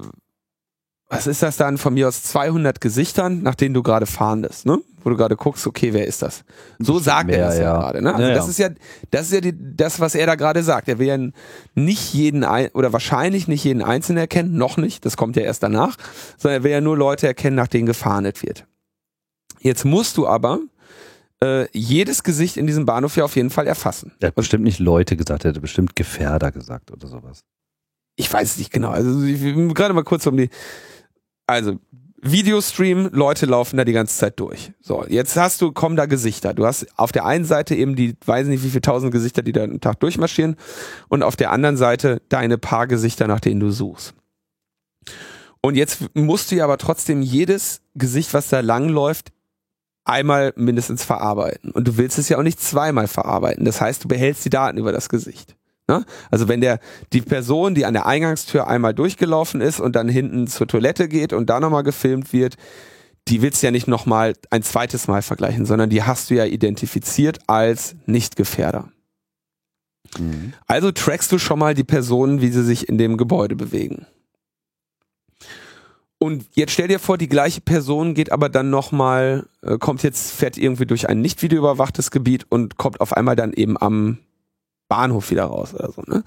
B: was ist das dann von mir aus 200 Gesichtern, nach denen du gerade fahndest, ne? Wo du gerade guckst, okay, wer ist das? So sagt
A: mehr,
B: er das ja,
A: ja.
B: gerade, ne? Also
A: Ja,
B: das
A: ja.
B: ist ja, das ist ja die, das, was er da gerade sagt. Er will ja nicht jeden ein, oder wahrscheinlich nicht jeden Einzelnen erkennen, noch nicht, das kommt ja erst danach, sondern er will ja nur Leute erkennen, nach denen gefahndet wird. Jetzt musst du aber äh, jedes Gesicht in diesem Bahnhof ja auf jeden Fall erfassen.
A: Er hat bestimmt nicht Leute gesagt, er hätte bestimmt Gefährder gesagt oder sowas.
B: Ich weiß es nicht genau. Also ich, gerade mal kurz um die. Also Videostream, Leute laufen da die ganze Zeit durch. So, jetzt hast du, kommen da Gesichter. Du hast auf der einen Seite eben die, weiß nicht wie viele tausend Gesichter, die da am Tag durchmarschieren, und auf der anderen Seite deine paar Gesichter, nach denen du suchst. Und jetzt musst du ja aber trotzdem jedes Gesicht, was da langläuft, einmal mindestens verarbeiten. Und du willst es ja auch nicht zweimal verarbeiten. Das heißt, du behältst die Daten über das Gesicht. Ne? Also wenn der die Person, die an der Eingangstür einmal durchgelaufen ist und dann hinten zur Toilette geht und da nochmal gefilmt wird, die willst du ja nicht nochmal ein zweites Mal vergleichen, sondern die hast du ja identifiziert als Nichtgefährder.
A: Mhm.
B: Also trackst du schon mal die Personen, wie sie sich in dem Gebäude bewegen. Und jetzt stell dir vor, die gleiche Person geht aber dann nochmal, äh, kommt jetzt, fährt irgendwie durch ein nicht videoüberwachtes Gebiet und kommt auf einmal dann eben am Bahnhof wieder raus oder so, ne?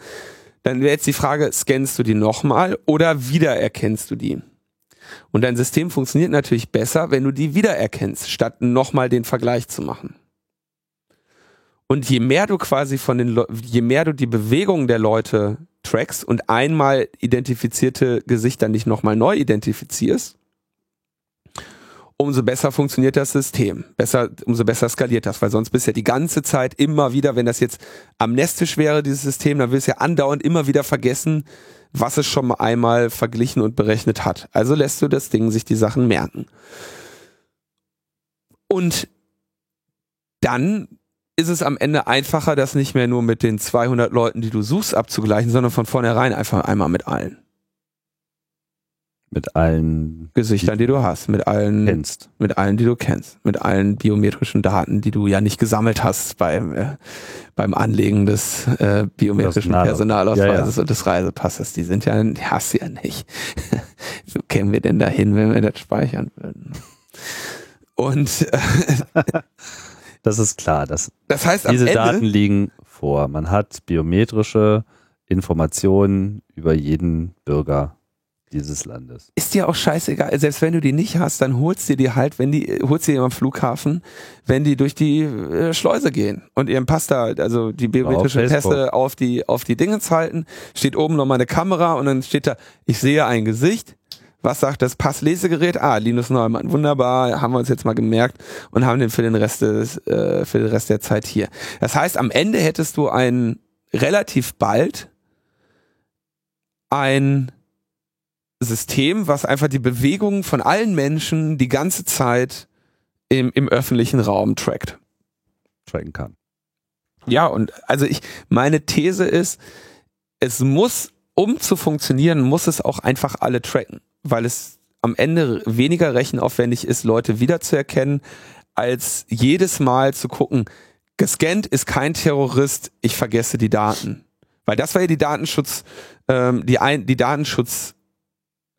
B: Dann wäre jetzt die Frage, scannst du die nochmal oder wiedererkennst du die? Und dein System funktioniert natürlich besser, wenn du die wiedererkennst, statt nochmal den Vergleich zu machen. Und je mehr du quasi von den, Le je mehr du die Bewegungen der Leute trackst und einmal identifizierte Gesichter nicht nochmal neu identifizierst, umso besser funktioniert das System. Besser, umso besser skaliert das, weil sonst bist du ja die ganze Zeit immer wieder, wenn das jetzt am Nesstisch wäre, dieses System, dann wirst du ja andauernd immer wieder vergessen, was es schon mal einmal verglichen und berechnet hat. Also lässt du das Ding sich die Sachen merken. Und dann ist es am Ende einfacher, das nicht mehr nur mit den 200 Leuten, die du suchst, abzugleichen, sondern von vornherein einfach einmal mit allen.
A: Mit allen
B: Gesichtern, die du hast, mit allen,
A: kennst.
B: mit allen, die du kennst, mit allen biometrischen Daten, die du ja nicht gesammelt hast beim, äh, beim Anlegen des äh, biometrischen
A: Personalaus-
B: Personalausweises
A: Ja, ja.
B: und des Reisepasses. Die sind ja, die hast du ja nicht. Wo kämen wir denn dahin, wenn wir das speichern würden? Und äh,
A: Das ist klar. Das,
B: das heißt
A: diese Daten liegen vor. Man hat biometrische Informationen über jeden Bürger dieses Landes.
B: ist dir auch scheißegal. Selbst wenn du die nicht hast, dann holst du die halt, wenn die, holst du die am Flughafen, wenn die durch die äh, Schleuse gehen und ihren Pass da, also die biometrischen
A: Facebook.
B: Pässe auf die, auf die Dingens halten, steht oben nochmal eine Kamera und dann steht da, ich sehe ein Gesicht. Was sagt das Passlesegerät? Ah, Linus Neumann. Wunderbar, haben wir uns jetzt mal gemerkt und haben den für den Rest des, äh, für den Rest der Zeit hier. Das heißt, am Ende hättest du ein relativ bald ein System, was einfach die Bewegungen von allen Menschen die ganze Zeit im, im öffentlichen Raum trackt.
A: Tracken kann.
B: Ja, und also ich, meine These ist, es muss, um zu funktionieren, muss es auch einfach alle tracken, weil es am Ende weniger rechenaufwendig ist, Leute wiederzuerkennen, als jedes Mal zu gucken, gescannt ist kein Terrorist, ich vergesse die Daten. Weil das war ja die Datenschutz, ähm, die, ein, die Datenschutz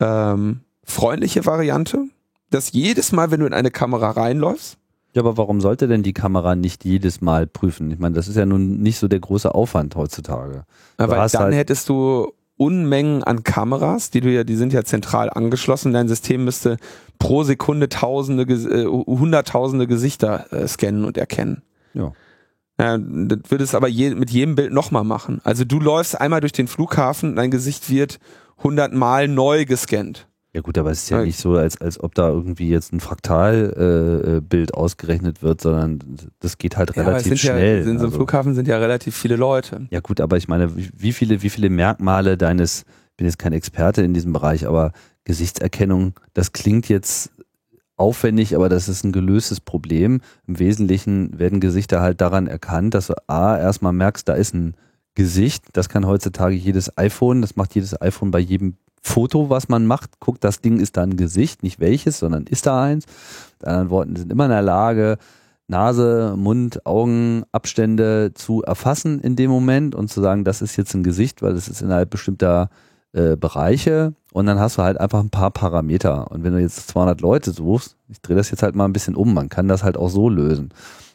B: ähm, freundliche Variante, dass jedes Mal, wenn du in eine Kamera reinläufst,
A: Ja, aber warum sollte denn die Kamera nicht jedes Mal prüfen? Ich meine, das ist ja nun nicht so der große Aufwand heutzutage.
B: Weil dann
A: halt-
B: hättest du Unmengen an Kameras, die du ja, die sind ja zentral angeschlossen. Dein System müsste pro Sekunde tausende, äh, hunderttausende Gesichter äh, scannen und erkennen.
A: Ja.
B: Ja, das würde es aber je, mit jedem Bild nochmal machen. Also du läufst einmal durch den Flughafen, dein Gesicht wird hundertmal neu gescannt.
A: Ja gut, aber es ist ja
B: Ja.
A: nicht so, als, als ob da irgendwie jetzt ein Fraktalbild äh, äh, ausgerechnet wird, sondern das geht halt
B: Ja,
A: relativ
B: sind
A: schnell.
B: Ja, in so einem
A: Also-
B: Flughafen sind ja relativ viele Leute.
A: Ja gut, aber ich meine, wie wie viele, wie viele Merkmale deines, ich bin jetzt kein Experte in diesem Bereich, aber Gesichtserkennung, das klingt jetzt aufwendig, aber das ist ein gelöstes Problem. Im Wesentlichen werden Gesichter halt daran erkannt, dass du A, erstmal merkst, da ist ein Gesicht, das kann heutzutage jedes iPhone, das macht jedes iPhone bei jedem Foto, was man macht, guckt, das Ding ist da ein Gesicht, nicht welches, sondern ist da eins. Mit anderen Worten, sind immer in der Lage, Nase, Mund, Augen, Abstände zu erfassen in dem Moment und zu sagen, das ist jetzt ein Gesicht, weil das ist innerhalb bestimmter äh, Bereiche. Und dann hast du halt einfach ein paar Parameter. Und wenn du jetzt 200 Leute suchst, ich drehe das jetzt halt mal ein bisschen um, man kann das halt auch so lösen,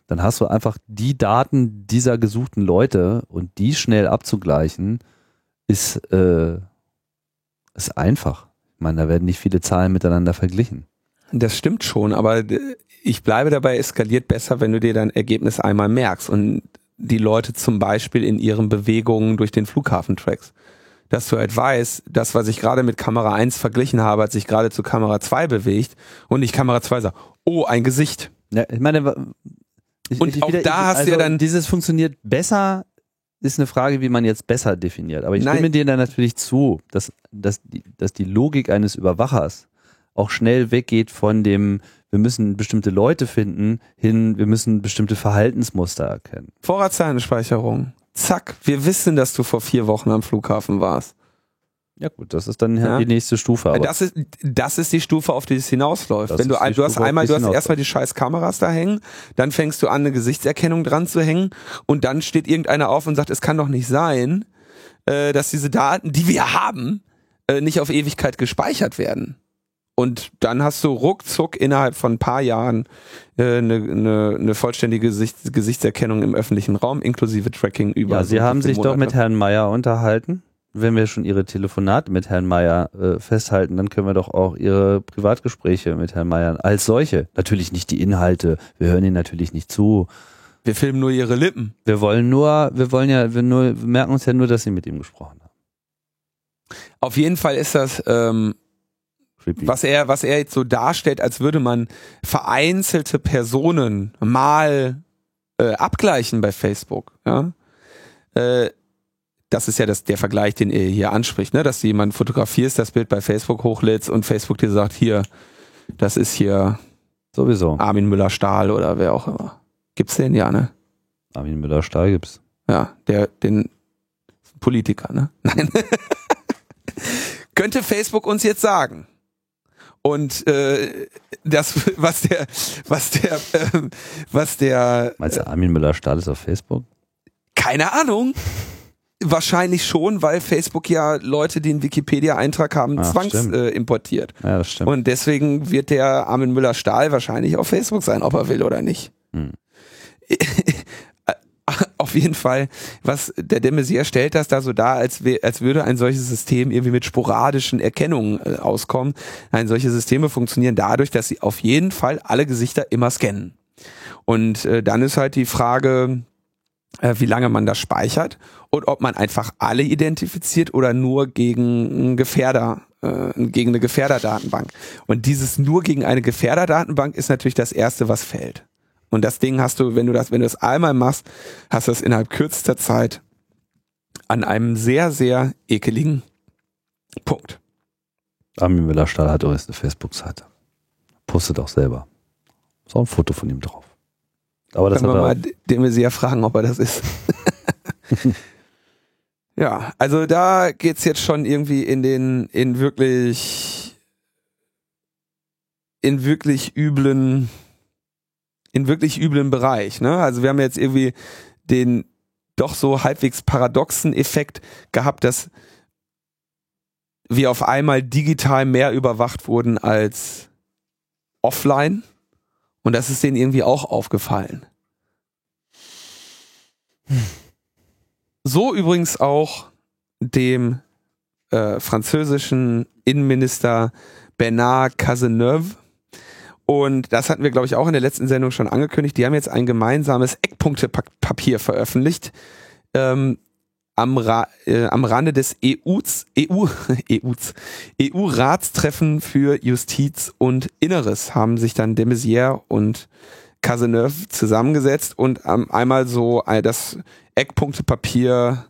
A: dann hast du einfach die Daten dieser gesuchten Leute und die schnell abzugleichen, ist, äh, ist einfach. Ich meine, da werden nicht viele Zahlen miteinander verglichen.
B: Das stimmt schon, aber ich bleibe dabei, es skaliert besser, wenn du dir dein Ergebnis einmal merkst und die Leute zum Beispiel in ihren Bewegungen durch den Flughafen trackst. Dass du halt weißt, das, was ich gerade mit Kamera 1 verglichen habe, hat sich gerade zu Kamera 2 bewegt und nicht Kamera 2 sagt, oh, ein Gesicht.
A: Ja, ich meine, ich,
B: Und auch da hast du ja dann-
A: dieses funktioniert besser, ist eine Frage, wie man jetzt besser definiert. Aber ich
B: Nein.
A: stimme dir da natürlich zu, dass, dass, die, dass die Logik eines Überwachers auch schnell weggeht von dem, wir müssen bestimmte Leute finden, hin, wir müssen bestimmte Verhaltensmuster erkennen.
B: Vorratsdatenspeicherung. Zack, wir wissen, dass du vor vier Wochen am Flughafen warst.
A: Ja gut, das ist dann halt
B: Ja.
A: die nächste Stufe. Aber
B: das, ist, das ist die Stufe, auf die es hinausläuft.
A: Das
B: Wenn du, ein, du hast
A: Stufe, auf
B: einmal, du hast erstmal die scheiß Kameras da hängen, dann fängst du an, eine Gesichtserkennung dran zu hängen und dann steht irgendeiner auf und sagt, es kann doch nicht sein, äh, dass diese Daten, die wir haben, äh, nicht auf Ewigkeit gespeichert werden. Und dann hast du ruckzuck innerhalb von ein paar Jahren äh, eine, eine, eine vollständige Gesicht, Gesichtserkennung im öffentlichen Raum, inklusive Tracking über.
A: ja, Sie haben sich doch mit
B: Monate.
A: Herrn Meier unterhalten. Wenn wir schon Ihre Telefonate mit Herrn Meier äh, festhalten, dann können wir doch auch Ihre Privatgespräche mit Herrn Meier als solche. Natürlich nicht die Inhalte. Wir hören Ihnen natürlich nicht zu.
B: Wir filmen nur ihre Lippen.
A: Wir wollen nur, wir wollen ja, wir, nur, wir merken uns ja nur, dass Sie mit ihm gesprochen haben.
B: Auf jeden Fall ist das ähm,
A: Creepy.
B: was er, was er jetzt so darstellt, als würde man vereinzelte Personen mal äh, abgleichen bei Facebook. Ja? Äh, das ist ja das, der Vergleich, den er hier anspricht, ne? dass du jemanden fotografierst, das Bild bei Facebook hochlädst und Facebook dir sagt, hier, das ist hier
A: Sowieso.
B: Armin Müller-Stahl oder wer auch immer. Gibt's den? Ja, ne?
A: Armin Müller-Stahl gibt's.
B: Ja, der, den Politiker, ne? Nein. Könnte Facebook uns jetzt sagen, Und äh, das, was der, was der, äh, was der.
A: Meinst du, Armin Müller-Stahl ist auf Facebook?
B: Keine Ahnung. Wahrscheinlich schon, weil Facebook ja Leute, die einen Wikipedia-Eintrag haben,
A: Ach,
B: zwangs
A: stimmt.
B: äh, importiert.
A: Ja, das stimmt.
B: Und deswegen wird der Armin Müller-Stahl wahrscheinlich auf Facebook sein, ob er will oder nicht.
A: Hm.
B: Auf jeden Fall, was der de Maizière stellt das da so dar, als, als würde ein solches System irgendwie mit sporadischen Erkennungen äh, auskommen. Nein, solche Systeme funktionieren dadurch, dass sie auf jeden Fall alle Gesichter immer scannen. Und äh, dann ist halt die Frage, wie lange man das speichert und ob man einfach alle identifiziert oder nur gegen einen Gefährder, äh, gegen eine Gefährderdatenbank. Und dieses nur gegen eine Gefährderdatenbank ist natürlich das erste, was fällt. Und das Ding hast du, wenn du das, wenn du das einmal machst, hast du das innerhalb kürzester Zeit an einem sehr, sehr ekeligen Punkt.
A: Armin Müller-Stahl hat übrigens eine Facebook-Seite. Postet auch selber. Auch ein Foto von ihm drauf. Aber das
B: Können wir mal den Messier fragen, ob er das ist. ja, also da geht's jetzt schon irgendwie in den, in wirklich, in wirklich üblen, in wirklich üblen Bereich, ne? Also wir haben jetzt irgendwie den doch so halbwegs paradoxen Effekt gehabt, dass wir auf einmal digital mehr überwacht wurden als offline. Und das ist denen irgendwie auch aufgefallen. So übrigens auch dem äh, französischen Innenminister Bernard Cazeneuve. Und das hatten wir, glaube ich, auch in der letzten Sendung schon angekündigt. Die haben jetzt ein gemeinsames Eckpunktepapier veröffentlicht. Ähm, am, Ra äh, am Rande des EU, EUs, EU-Ratstreffen für Justiz und Inneres haben sich dann de Maizière und Cazeneuve zusammengesetzt und ähm, einmal so äh, das Eckpunktepapier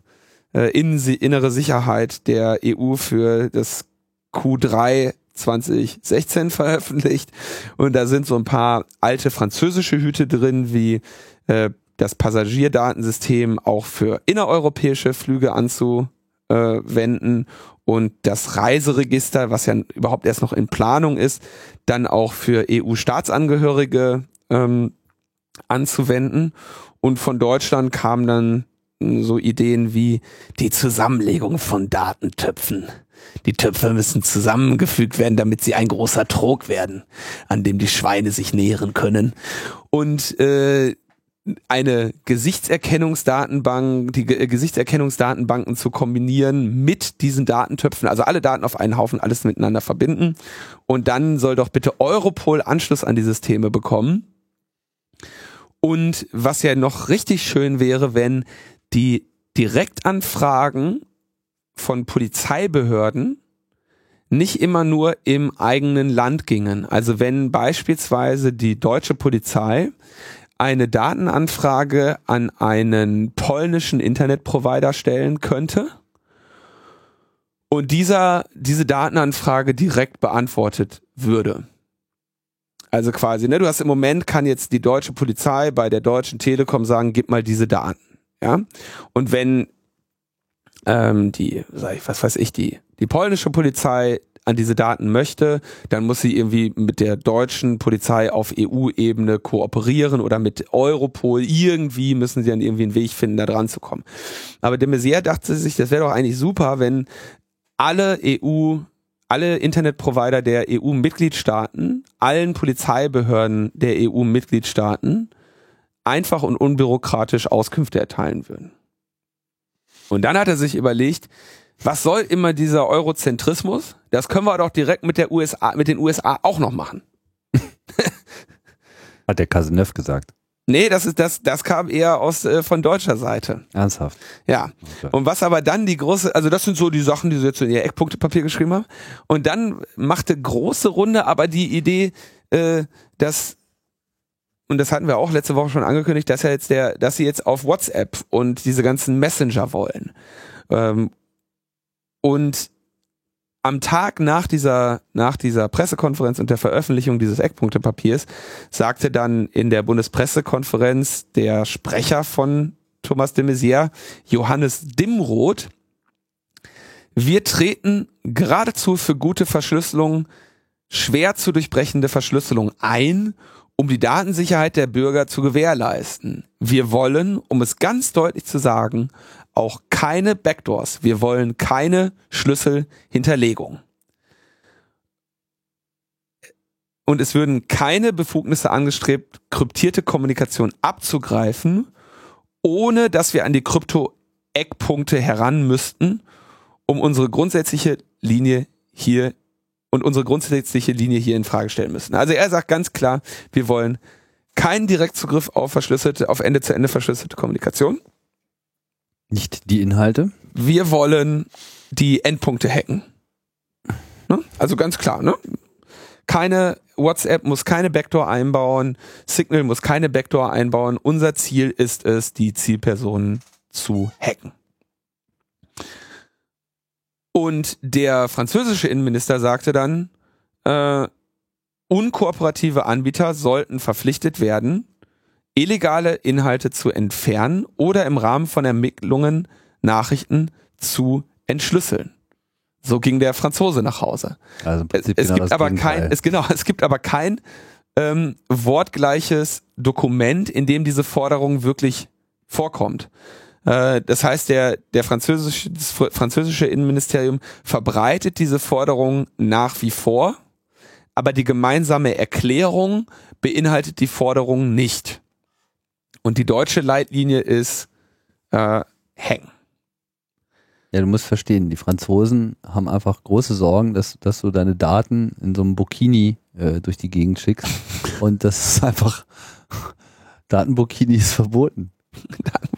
B: äh, in, innere Sicherheit der EU für das Q3 2016 veröffentlicht. Und da sind so ein paar alte französische Hüte drin, wie äh, das Passagierdatensystem auch für innereuropäische Flüge anzuwenden und das Reiseregister, was ja überhaupt erst noch in Planung ist, dann auch für EU-Staatsangehörige ähm, anzuwenden. Und von Deutschland kamen dann so Ideen wie die Zusammenlegung von Datentöpfen. Die Töpfe müssen zusammengefügt werden, damit sie ein großer Trog werden, an dem die Schweine sich nähren können. Und äh, eine Gesichtserkennungsdatenbank, die Ge Gesichtserkennungsdatenbanken zu kombinieren mit diesen Datentöpfen, also alle Daten auf einen Haufen, alles miteinander verbinden. Und dann soll doch bitte Europol Anschluss an die Systeme bekommen. Und was ja noch richtig schön wäre, wenn die Direktanfragen von Polizeibehörden nicht immer nur im eigenen Land gingen. Also wenn beispielsweise die deutsche Polizei eine Datenanfrage an einen polnischen Internetprovider stellen könnte und dieser diese Datenanfrage direkt beantwortet würde. Also quasi, ne, du hast im Moment kann jetzt die deutsche Polizei bei der deutschen Telekom sagen, gib mal diese Daten, ja. Und wenn ähm, die, sag ich, was weiß ich, die die polnische Polizei an diese Daten möchte, dann muss sie irgendwie mit der deutschen Polizei auf EU-Ebene kooperieren oder mit Europol. Irgendwie müssen sie dann irgendwie einen Weg finden, da dran zu kommen. Aber de Maizière dachte sich, das wäre doch eigentlich super, wenn alle EU, alle Internetprovider der EU-Mitgliedstaaten, allen Polizeibehörden der EU-Mitgliedstaaten einfach und unbürokratisch Auskünfte erteilen würden. Und dann hat er sich überlegt, was soll immer dieser Eurozentrismus? Das können wir doch direkt mit der USA, mit den USA auch noch machen.
A: hat der Cazeneuve gesagt.
B: Nee, das ist das, das kam eher aus äh, von deutscher Seite.
A: Ernsthaft.
B: Ja.
A: Okay.
B: Und was aber dann die große, also das sind so die Sachen, die sie jetzt in ihr Eckpunktepapier geschrieben haben. Und dann machte große Runde aber die Idee, äh, dass und das hatten wir auch letzte Woche schon angekündigt, dass ja jetzt der, dass sie jetzt auf WhatsApp und diese ganzen Messenger wollen. Ähm, und am Tag nach dieser, nach dieser Pressekonferenz und der Veröffentlichung dieses Eckpunktepapiers sagte dann in der Bundespressekonferenz der Sprecher von Thomas de Maizière, Johannes Dimroth, wir treten geradezu für gute Verschlüsselung schwer zu durchbrechende Verschlüsselung ein, um die Datensicherheit der Bürger zu gewährleisten. Wir wollen, um es ganz deutlich zu sagen, auch keine Backdoors. Wir wollen keine Schlüsselhinterlegung. Und es würden keine Befugnisse angestrebt, kryptierte Kommunikation abzugreifen, ohne dass wir an die Krypto-Eckpunkte heran müssten, um unsere grundsätzliche Linie hier und unsere grundsätzliche Linie hier in Frage stellen müssen. Also er sagt ganz klar, wir wollen keinen Direktzugriff auf verschlüsselte, auf Ende-zu-Ende verschlüsselte Kommunikation.
A: Nicht die Inhalte.
B: Wir wollen die Endpunkte hacken. Ne? Also ganz klar, ne? Keine WhatsApp muss keine Backdoor einbauen, Signal muss keine Backdoor einbauen. Unser Ziel ist es, die Zielpersonen zu hacken. Und der französische Innenminister sagte dann, äh, unkooperative Anbieter sollten verpflichtet werden, illegale Inhalte zu entfernen oder im Rahmen von Ermittlungen Nachrichten zu entschlüsseln. So ging der Franzose nach Hause. Also es, es genau gibt aber kein, es genau, es gibt aber kein ähm, wortgleiches Dokument, in dem diese Forderung wirklich vorkommt. Äh, das heißt, der, der französische, das französische Innenministerium verbreitet diese Forderung nach wie vor, aber die gemeinsame Erklärung beinhaltet die Forderung nicht. Und die deutsche Leitlinie ist äh, hängen.
A: Ja, du musst verstehen, die Franzosen haben einfach große Sorgen, dass, dass du deine Daten in so einem Burkini äh, durch die Gegend schickst. Und das ist einfach, Datenburkini ist verboten. Datenburkini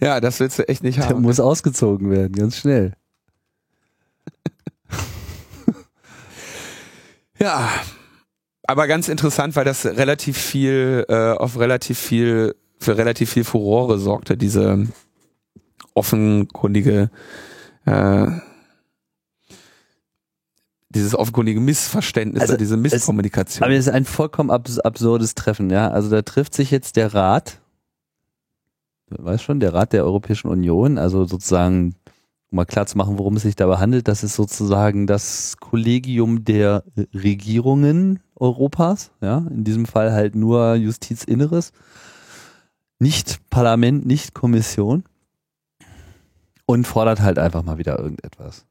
B: ja, das willst du echt nicht haben.
A: Der muss ausgezogen werden, ganz schnell.
B: ja, aber ganz interessant, weil das relativ viel äh, auf relativ viel für relativ viel Furore sorgte, diese offenkundige äh, dieses offenkundige Missverständnis, also diese Misskommunikation.
A: Es, aber es ist ein vollkommen abs absurdes Treffen, ja. Also da trifft sich jetzt der Rat weiß schon, der Rat der Europäischen Union, also sozusagen, um mal klar zu machen, worum es sich dabei handelt, das ist sozusagen das Kollegium der Regierungen Europas, ja, in diesem Fall halt nur Justizinneres, nicht Parlament, nicht Kommission. Und fordert halt einfach mal wieder irgendetwas.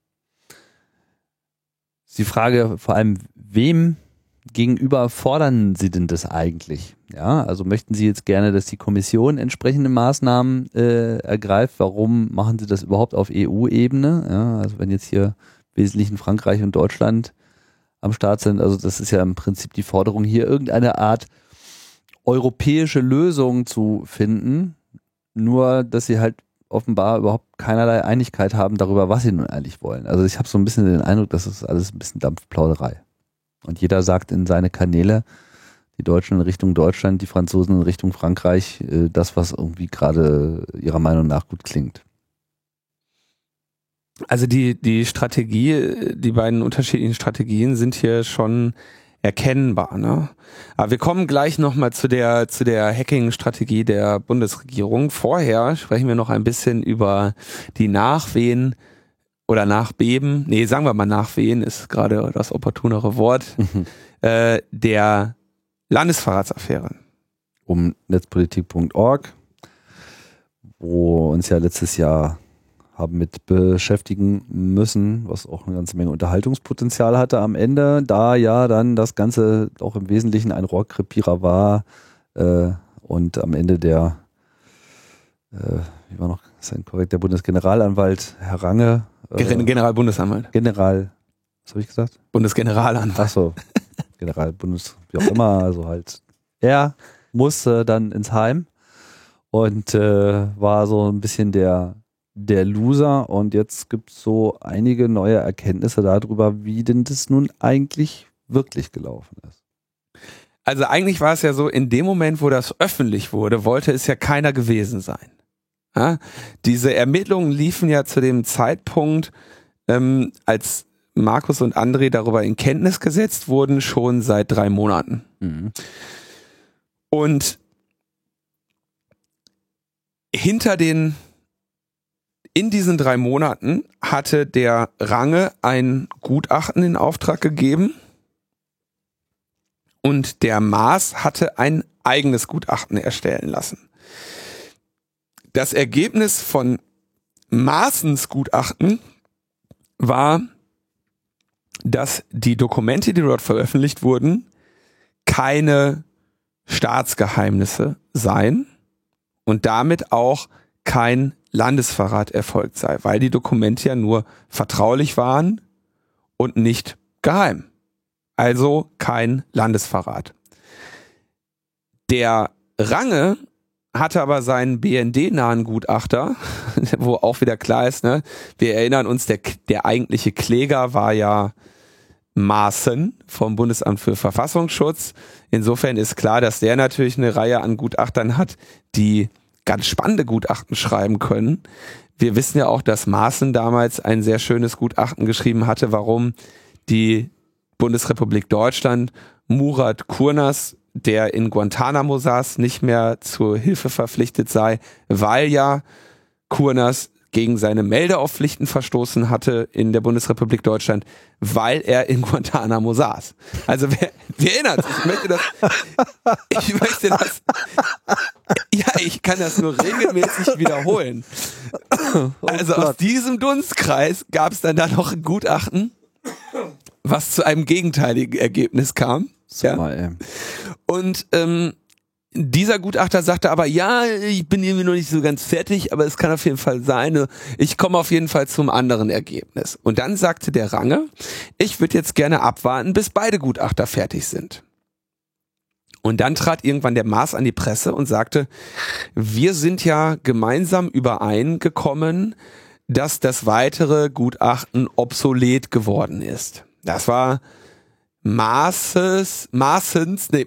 A: Die Frage vor allem, wem gegenüber fordern Sie denn das eigentlich? Ja, also möchten Sie jetzt gerne, dass die Kommission entsprechende Maßnahmen äh, ergreift? Warum machen Sie das überhaupt auf EU-Ebene? Ja, also wenn jetzt hier Wesentlichen Frankreich und Deutschland am Start sind, also das ist ja im Prinzip die Forderung, hier irgendeine Art europäische Lösung zu finden. Nur, dass sie halt offenbar überhaupt keinerlei Einigkeit haben darüber, was sie nun eigentlich wollen. Also ich habe so ein bisschen den Eindruck, das ist alles ein bisschen Dampfplauderei. Und jeder sagt in seine Kanäle, die Deutschen in Richtung Deutschland, die Franzosen in Richtung Frankreich, äh, das, was irgendwie gerade ihrer Meinung nach gut klingt.
B: Also die, die Strategie, die beiden unterschiedlichen Strategien sind hier schon erkennbar. Ne? Aber wir kommen gleich nochmal zu der, zu der Hacking-Strategie der Bundesregierung. Vorher sprechen wir noch ein bisschen über die Nachwehen oder Nachbeben, nee, sagen wir mal Nachwehen ist gerade das opportunere Wort, mhm. äh, der Landesverratsaffäre.
A: Um netzpolitik.org, wo uns ja letztes Jahr haben mit beschäftigen müssen, was auch eine ganze Menge Unterhaltungspotenzial hatte am Ende, da ja dann das Ganze auch im Wesentlichen ein Rohrkrepierer war äh, und am Ende der, äh, wie war noch sein korrekt, der Bundesgeneralanwalt Herr Range
B: äh, Generalbundesanwalt.
A: General, was habe ich gesagt?
B: Bundesgeneralanwalt.
A: Achso, General, Bundes, wie auch immer, also halt. Er musste dann ins Heim und äh, war so ein bisschen der, der Loser und jetzt gibt es so einige neue Erkenntnisse darüber, wie denn das nun eigentlich wirklich gelaufen ist.
B: Also eigentlich war es ja so, in dem Moment, wo das öffentlich wurde, wollte es ja keiner gewesen sein. Ja? Diese Ermittlungen liefen ja zu dem Zeitpunkt, ähm, als Markus und André darüber in Kenntnis gesetzt wurden, schon seit drei Monaten. Mhm. Und hinter den in diesen drei Monaten hatte der Range ein Gutachten in Auftrag gegeben und der Maas hatte ein eigenes Gutachten erstellen lassen. Das Ergebnis von Maaßens Gutachten war, dass die Dokumente, die dort veröffentlicht wurden, keine Staatsgeheimnisse seien und damit auch kein Landesverrat erfolgt sei, weil die Dokumente ja nur vertraulich waren und nicht geheim. Also kein Landesverrat. Der Range hatte aber seinen BND-nahen Gutachter, wo auch wieder klar ist, ne, wir erinnern uns, der, der eigentliche Kläger war ja Maaßen vom Bundesamt für Verfassungsschutz. Insofern ist klar, dass der natürlich eine Reihe an Gutachtern hat, die ganz spannende Gutachten schreiben können. Wir wissen ja auch, dass Maaßen damals ein sehr schönes Gutachten geschrieben hatte, warum die Bundesrepublik Deutschland Murat Kurnas, der in Guantanamo saß, nicht mehr zur Hilfe verpflichtet sei, weil ja Kurnas gegen seine Meldeaufpflichten verstoßen hatte in der Bundesrepublik Deutschland, weil er in Guantanamo saß. Also wer, wer erinnert sich? Ich möchte das, ich möchte das, ja, ich kann das nur regelmäßig wiederholen. Also aus diesem Dunstkreis gab es dann da noch ein Gutachten, was zu einem gegenteiligen Ergebnis kam. Ja. Und ähm, dieser Gutachter sagte aber, ja, ich bin irgendwie noch nicht so ganz fertig, aber es kann auf jeden Fall sein. Ich komme auf jeden Fall zum anderen Ergebnis. Und dann sagte der Range, ich würde jetzt gerne abwarten, bis beide Gutachter fertig sind. Und dann trat irgendwann der Maß an die Presse und sagte, wir sind ja gemeinsam übereingekommen, dass das weitere Gutachten obsolet geworden ist. Das war Maßes, Maßens, nee,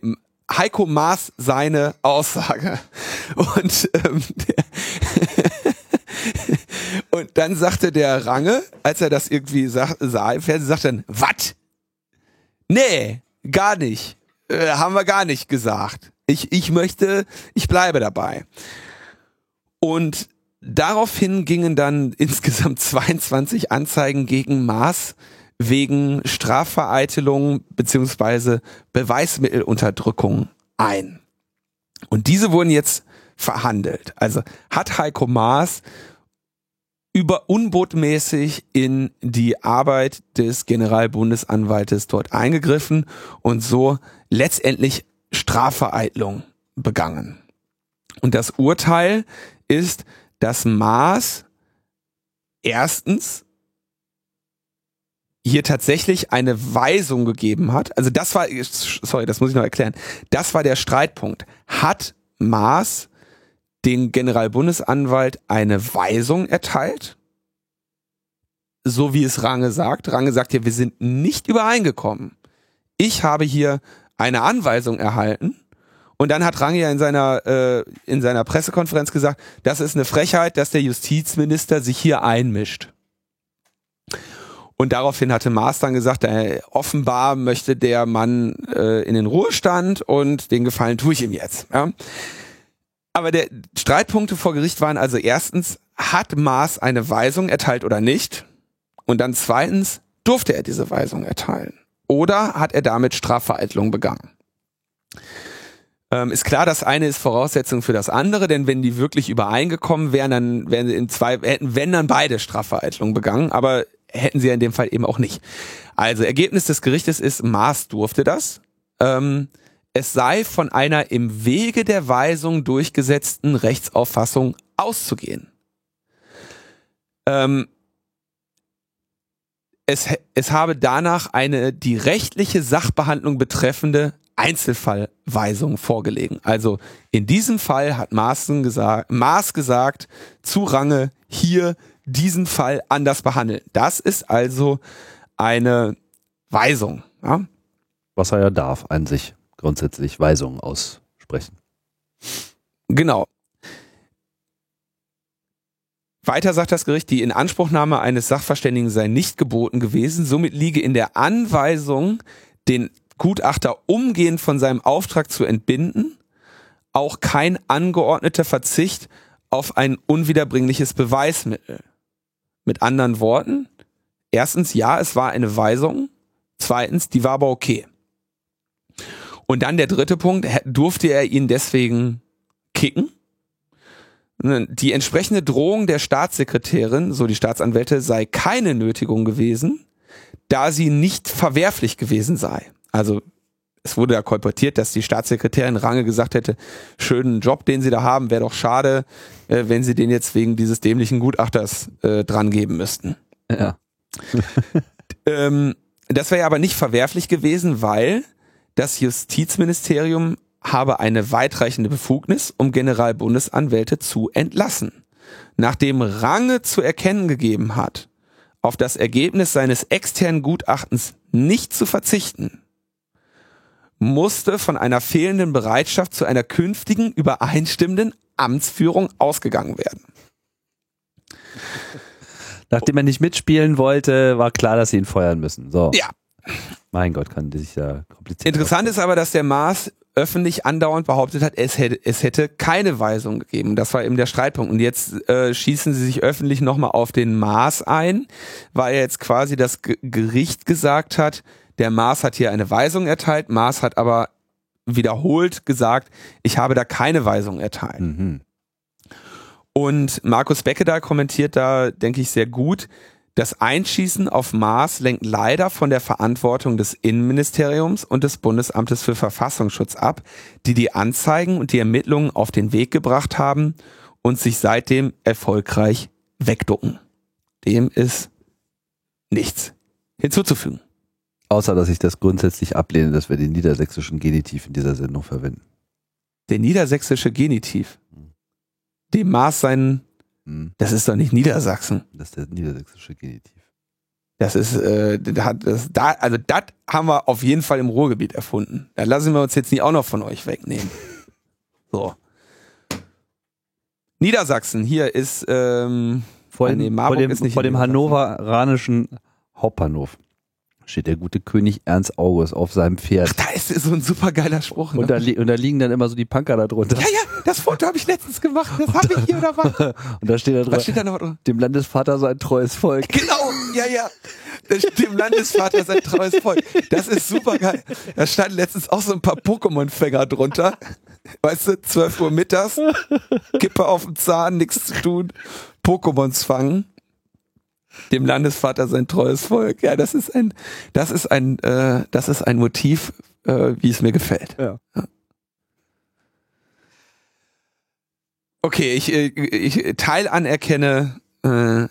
B: Heiko Maas seine Aussage. Und, ähm, und dann sagte der Range, als er das irgendwie sah, sah im Fernsehen, sagte dann, was? Nee, gar nicht. Äh, haben wir gar nicht gesagt. Ich, ich möchte, ich bleibe dabei. Und daraufhin gingen dann insgesamt 22 Anzeigen gegen Maas wegen Strafvereitelung beziehungsweise Beweismittelunterdrückung ein. Und diese wurden jetzt verhandelt. Also hat Heiko Maas über unbotmäßig in die Arbeit des Generalbundesanwaltes dort eingegriffen und so letztendlich Strafvereitlung begangen. Und das Urteil ist, dass Maas erstens hier tatsächlich eine Weisung gegeben hat. Also das war, sorry, das muss ich noch erklären. Das war der Streitpunkt. Hat Maas den Generalbundesanwalt eine Weisung erteilt? So wie es Range sagt. Range sagt ja, wir sind nicht übereingekommen. Ich habe hier eine Anweisung erhalten. Und dann hat Range ja in seiner, äh, in seiner Pressekonferenz gesagt, das ist eine Frechheit, dass der Justizminister sich hier einmischt. Und daraufhin hatte Maas dann gesagt, äh, offenbar möchte der Mann äh, in den Ruhestand und den Gefallen tue ich ihm jetzt. Ja? Aber der Streitpunkte vor Gericht waren also erstens, hat Maas eine Weisung erteilt oder nicht? Und dann zweitens, durfte er diese Weisung erteilen? Oder hat er damit Strafvereitlung begangen? Ähm, ist klar, das eine ist Voraussetzung für das andere, denn wenn die wirklich übereingekommen wären, dann wären sie in zwei, hätten wenn dann beide Strafvereitlung begangen. Aber hätten sie ja in dem Fall eben auch nicht. Also Ergebnis des Gerichtes ist, Maas durfte das. Ähm, es sei von einer im Wege der Weisung durchgesetzten Rechtsauffassung auszugehen. Ähm, es, es habe danach eine die rechtliche Sachbehandlung betreffende Einzelfallweisung vorgelegen. Also in diesem Fall hat Maaßen gesagt, Maas gesagt, zu Range hier diesen Fall anders behandeln. Das ist also eine Weisung. Ja?
A: Was er ja darf, an sich grundsätzlich Weisungen aussprechen.
B: Genau. Weiter sagt das Gericht, die Inanspruchnahme eines Sachverständigen sei nicht geboten gewesen. Somit liege in der Anweisung, den Gutachter umgehend von seinem Auftrag zu entbinden, auch kein angeordneter Verzicht auf ein unwiederbringliches Beweismittel. Mit anderen Worten, erstens, ja, es war eine Weisung. Zweitens, die war aber okay. Und dann der dritte Punkt, durfte er ihn deswegen kicken? Ne, die entsprechende Drohung der Staatssekretärin, so die Staatsanwälte, sei keine Nötigung gewesen, da sie nicht verwerflich gewesen sei. Also es wurde ja kolportiert, dass die Staatssekretärin Range gesagt hätte, schönen Job, den sie da haben, wäre doch schade, äh, wenn sie den jetzt wegen dieses dämlichen Gutachters äh, dran geben müssten.
A: Ja.
B: ähm, das wäre aber nicht verwerflich gewesen, weil das Justizministerium habe eine weitreichende Befugnis, um Generalbundesanwälte zu entlassen. Nachdem Range zu erkennen gegeben hat, auf das Ergebnis seines externen Gutachtens nicht zu verzichten, musste von einer fehlenden Bereitschaft zu einer künftigen übereinstimmenden Amtsführung ausgegangen werden.
A: Nachdem er nicht mitspielen wollte, war klar, dass sie ihn feuern müssen. So.
B: Ja.
A: Mein Gott, kann sich ja kompliziert.
B: Interessant ist aber, dass der Maas öffentlich andauernd behauptet hat, es hätte, es hätte keine Weisung gegeben. Das war eben der Streitpunkt. Und jetzt äh, schießen sie sich öffentlich nochmal auf den Maas ein, weil jetzt quasi das G Gericht gesagt hat, der Maas hat hier eine Weisung erteilt, Maas hat aber wiederholt gesagt, ich habe da keine Weisung erteilt.
A: Mhm.
B: Und Markus Becke da kommentiert da, denke ich, sehr gut, das Einschießen auf Maß lenkt leider von der Verantwortung des Innenministeriums und des Bundesamtes für Verfassungsschutz ab, die die Anzeigen und die Ermittlungen auf den Weg gebracht haben und sich seitdem erfolgreich wegducken. Dem ist nichts hinzuzufügen.
A: Außer, dass ich das grundsätzlich ablehne, dass wir den niedersächsischen Genitiv in dieser Sendung verwenden.
B: Der niedersächsische Genitiv. Dem Maß seinen
A: Hm.
B: Das ist doch nicht Niedersachsen.
A: Das ist der niedersächsische Genitiv.
B: Das ist, äh, das da, also das haben wir auf jeden Fall im Ruhrgebiet erfunden. Da lassen wir uns jetzt nicht auch noch von euch wegnehmen. So. Niedersachsen, hier ist, ähm,
A: Vor,
B: Ah,
A: dem, vor dem, vor dem hannoveranischen Hauptbahnhof steht der gute König Ernst August auf seinem Pferd.
B: da ist so ein super geiler Spruch. Ne?
A: Und da, und da liegen dann immer so die Punker da drunter.
B: ja, ja, das Foto habe ich letztens gemacht. Das habe ich hier oder was?
A: Und da steht da drin,
B: steht da noch
A: dem Landesvater sein treues Volk.
B: Genau, ja, ja. Dem Landesvater sein treues Volk. Das ist super geil. Da standen letztens auch so ein paar Pokémon-Fänger drunter. Weißt du, 12 Uhr mittags, Kippe auf dem Zahn, nichts zu tun, Pokémons fangen. Dem Landesvater sein treues Volk. Ja, das ist ein, das ist ein, äh, das ist ein Motiv, äh, wie es mir gefällt.
A: Ja.
B: Okay, ich, äh, ich teil anerkenne, äh,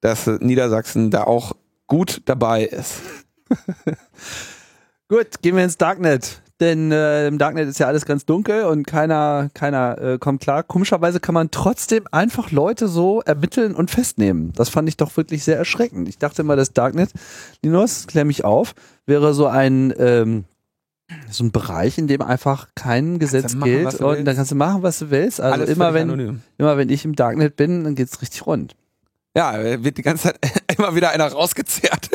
B: dass Niedersachsen da auch gut dabei ist.
A: Gut, gehen wir ins Darknet. Denn äh, im Darknet ist ja alles ganz dunkel und keiner, keiner äh, kommt klar. Komischerweise kann man trotzdem einfach Leute so ermitteln und festnehmen. Das fand ich doch wirklich sehr erschreckend. Ich dachte immer, das Darknet, Linus, klär mich auf, wäre so ein ähm, so ein Bereich, in dem einfach kein Gesetz
B: machen,
A: gilt und dann kannst du machen, was du willst. Also
B: Alles
A: immer wenn,
B: anonym.
A: immer wenn ich im Darknet bin, dann geht's richtig rund.
B: Ja, wird die ganze Zeit immer wieder einer rausgezerrt.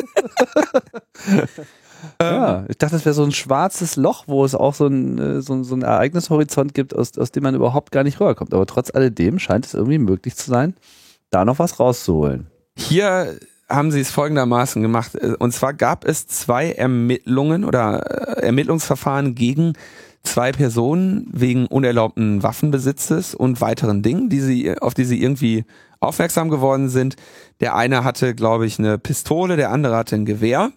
A: Ja, ich dachte, das wäre so ein schwarzes Loch, wo es auch so ein, äh, so, so ein Ereignishorizont gibt, aus, aus dem man überhaupt gar nicht rüberkommt. Aber trotz alledem scheint es irgendwie möglich zu sein, da noch was rauszuholen.
B: Hier haben sie es folgendermaßen gemacht. Äh, Und zwar gab es zwei Ermittlungen oder äh, Ermittlungsverfahren gegen zwei Personen wegen unerlaubten Waffenbesitzes und weiteren Dingen, die sie, auf die sie irgendwie aufmerksam geworden sind. Der eine hatte, glaube ich, eine Pistole, der andere hatte ein Gewehr.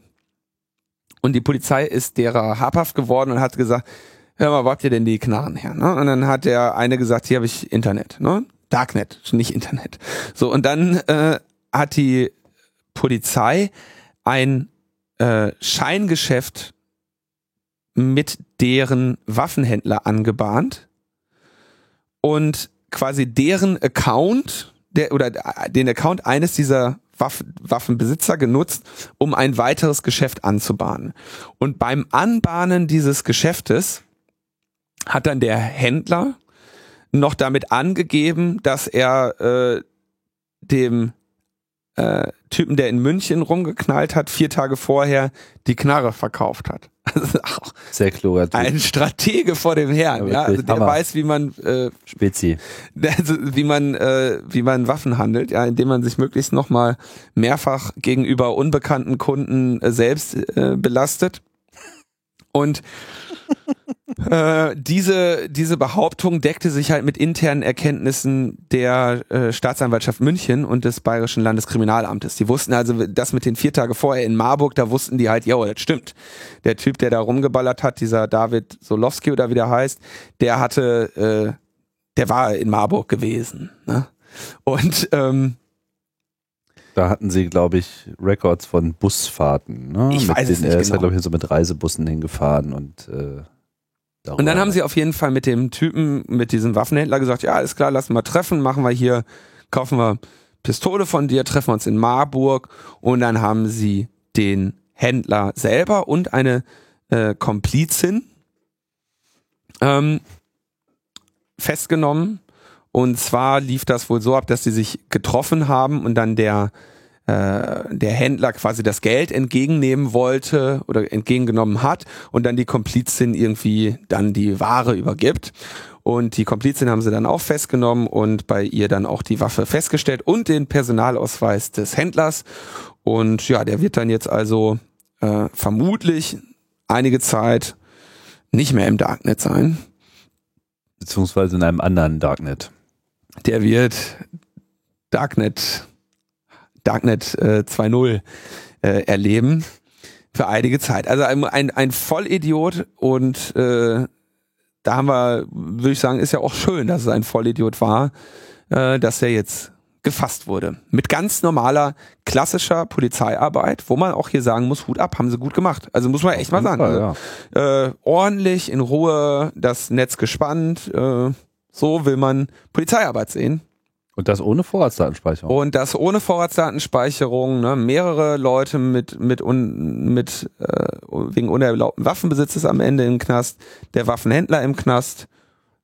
B: Und die Polizei ist derer habhaft geworden und hat gesagt, hör mal, wo habt ihr denn die Knarren her? Ne? Und dann hat der eine gesagt, hier habe ich Internet, ne? Darknet, nicht Internet. So, und dann äh, hat die Polizei ein äh, Scheingeschäft mit deren Waffenhändler angebahnt und quasi deren Account der, oder den Account eines dieser Waffen, Waffenbesitzer genutzt, um ein weiteres Geschäft anzubahnen. Und beim Anbahnen dieses Geschäftes hat dann der Händler noch damit angegeben, dass er äh, dem äh, Typen, der in München rumgeknallt hat, vier Tage vorher die Knarre verkauft hat. Also auch
A: Sehr kluger Typ.
B: ein Stratege vor dem Herrn,
A: Ja,
B: ja, also der
A: Hammer.
B: weiß, wie man äh,
A: Spezi.
B: also wie man äh, wie man Waffen handelt, ja, indem man sich möglichst nochmal mehrfach gegenüber unbekannten Kunden äh, selbst äh, belastet. Und äh, diese diese Behauptung deckte sich halt mit internen Erkenntnissen der äh, Staatsanwaltschaft München und des Bayerischen Landeskriminalamtes. Die wussten also, das mit den vier Tage vorher in Marburg, da wussten die halt, ja, das stimmt. Der Typ, der da rumgeballert hat, dieser David Solowski oder wie der heißt, der hatte äh, der war in Marburg gewesen. Ne? Und ähm,
A: Da hatten sie, glaube ich, Records von Busfahrten. Ne?
B: Ich
A: Mit
B: weiß es
A: denen-
B: nicht
A: Er ist ja,
B: genau.
A: glaube ich, so mit Reisebussen hingefahren und äh, darüber-
B: und dann haben sie auf jeden Fall mit dem Typen, mit diesem Waffenhändler gesagt, ja, alles klar, lassen wir treffen, machen wir hier, kaufen wir Pistole von dir, treffen wir uns in Marburg und dann haben sie den Händler selber und eine äh, Komplizin ähm, festgenommen. Und zwar lief das wohl so ab, dass sie sich getroffen haben und dann der, der Händler quasi das Geld entgegennehmen wollte oder entgegengenommen hat und dann die Komplizin irgendwie dann die Ware übergibt. Und die Komplizin haben sie dann auch festgenommen und bei ihr dann auch die Waffe festgestellt und den Personalausweis des Händlers. Und ja, der wird dann jetzt also äh, vermutlich einige Zeit nicht mehr im Darknet sein.
A: beziehungsweise in einem anderen Darknet.
B: der wird Darknet, Darknet äh, 2.0 äh, erleben für einige Zeit. Also ein, ein, ein Vollidiot und äh, da haben wir, würde ich sagen, ist ja auch schön, dass es ein Vollidiot war, äh, dass er jetzt gefasst wurde. Mit ganz normaler, klassischer Polizeiarbeit, wo man auch hier sagen muss, Hut ab, haben sie gut gemacht. Also muss man echt mal sagen.
A: Ja, ja.
B: äh, ordentlich, in Ruhe, das Netz gespannt. Äh, so will man Polizeiarbeit sehen.
A: Und das ohne Vorratsdatenspeicherung.
B: Und das ohne Vorratsdatenspeicherung, ne, mehrere Leute mit, mit, un, mit äh, wegen unerlaubten Waffenbesitzes am Ende im Knast, der Waffenhändler im Knast.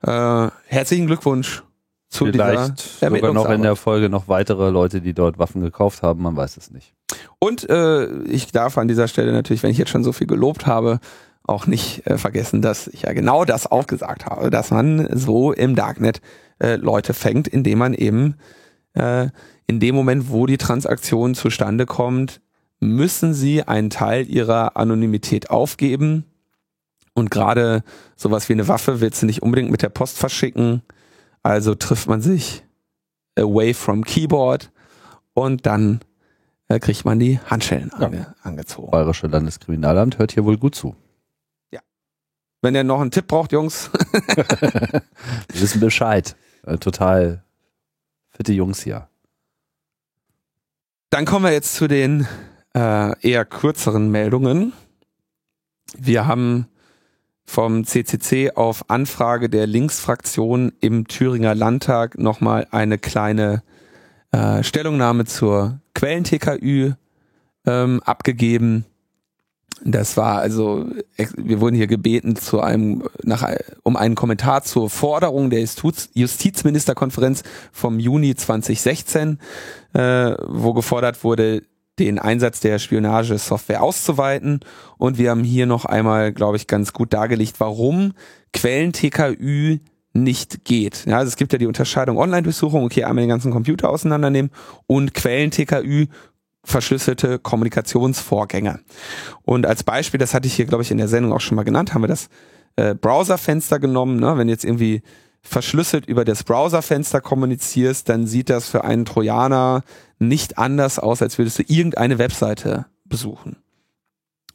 B: Äh, herzlichen Glückwunsch zu
A: Vielleicht
B: dieser
A: sogar noch in der Folge noch weitere Leute, die dort Waffen gekauft haben, man weiß es nicht.
B: Und äh, ich darf an dieser Stelle natürlich, wenn ich jetzt schon so viel gelobt habe, auch nicht äh, vergessen, dass ich ja genau das auch gesagt habe, dass man so im Darknet äh, Leute fängt, indem man eben äh, in dem Moment, wo die Transaktion zustande kommt, müssen sie einen Teil ihrer Anonymität aufgeben. Und gerade sowas wie eine Waffe willst du nicht unbedingt mit der Post verschicken. Also trifft man sich away from Keyboard und dann äh, kriegt man die Handschellen
A: Ja.
B: ange angezogen.
A: Bayerische Landeskriminalamt hört hier wohl gut zu.
B: Wenn ihr noch einen Tipp braucht, Jungs,
A: Wir wissen Bescheid. Äh, total fitte Jungs hier.
B: dann kommen wir jetzt zu den äh, eher kürzeren Meldungen. Wir haben vom CCC auf Anfrage der Linksfraktion im Thüringer Landtag nochmal eine kleine äh, Stellungnahme zur Quellen-TKÜ ähm, abgegeben. Das war also, wir wurden hier gebeten zu einem, nach, um einen Kommentar zur Forderung der Justiz, Justizministerkonferenz vom Juni 2016, äh, wo gefordert wurde, den Einsatz der Spionagesoftware auszuweiten. Und wir haben hier noch einmal, glaube ich, ganz gut dargelegt, warum Quellen-TKÜ nicht geht. Ja, also es gibt ja die Unterscheidung Online-Durchsuchung, okay, einmal den ganzen Computer auseinandernehmen und Quellen-TKÜ verschlüsselte Kommunikationsvorgänge. Und als Beispiel, das hatte ich hier, glaube ich, in der Sendung auch schon mal genannt, haben wir das äh, Browserfenster genommen. Ne? Wenn jetzt irgendwie verschlüsselt über das Browserfenster kommunizierst, dann sieht das für einen Trojaner nicht anders aus, als würdest du irgendeine Webseite besuchen.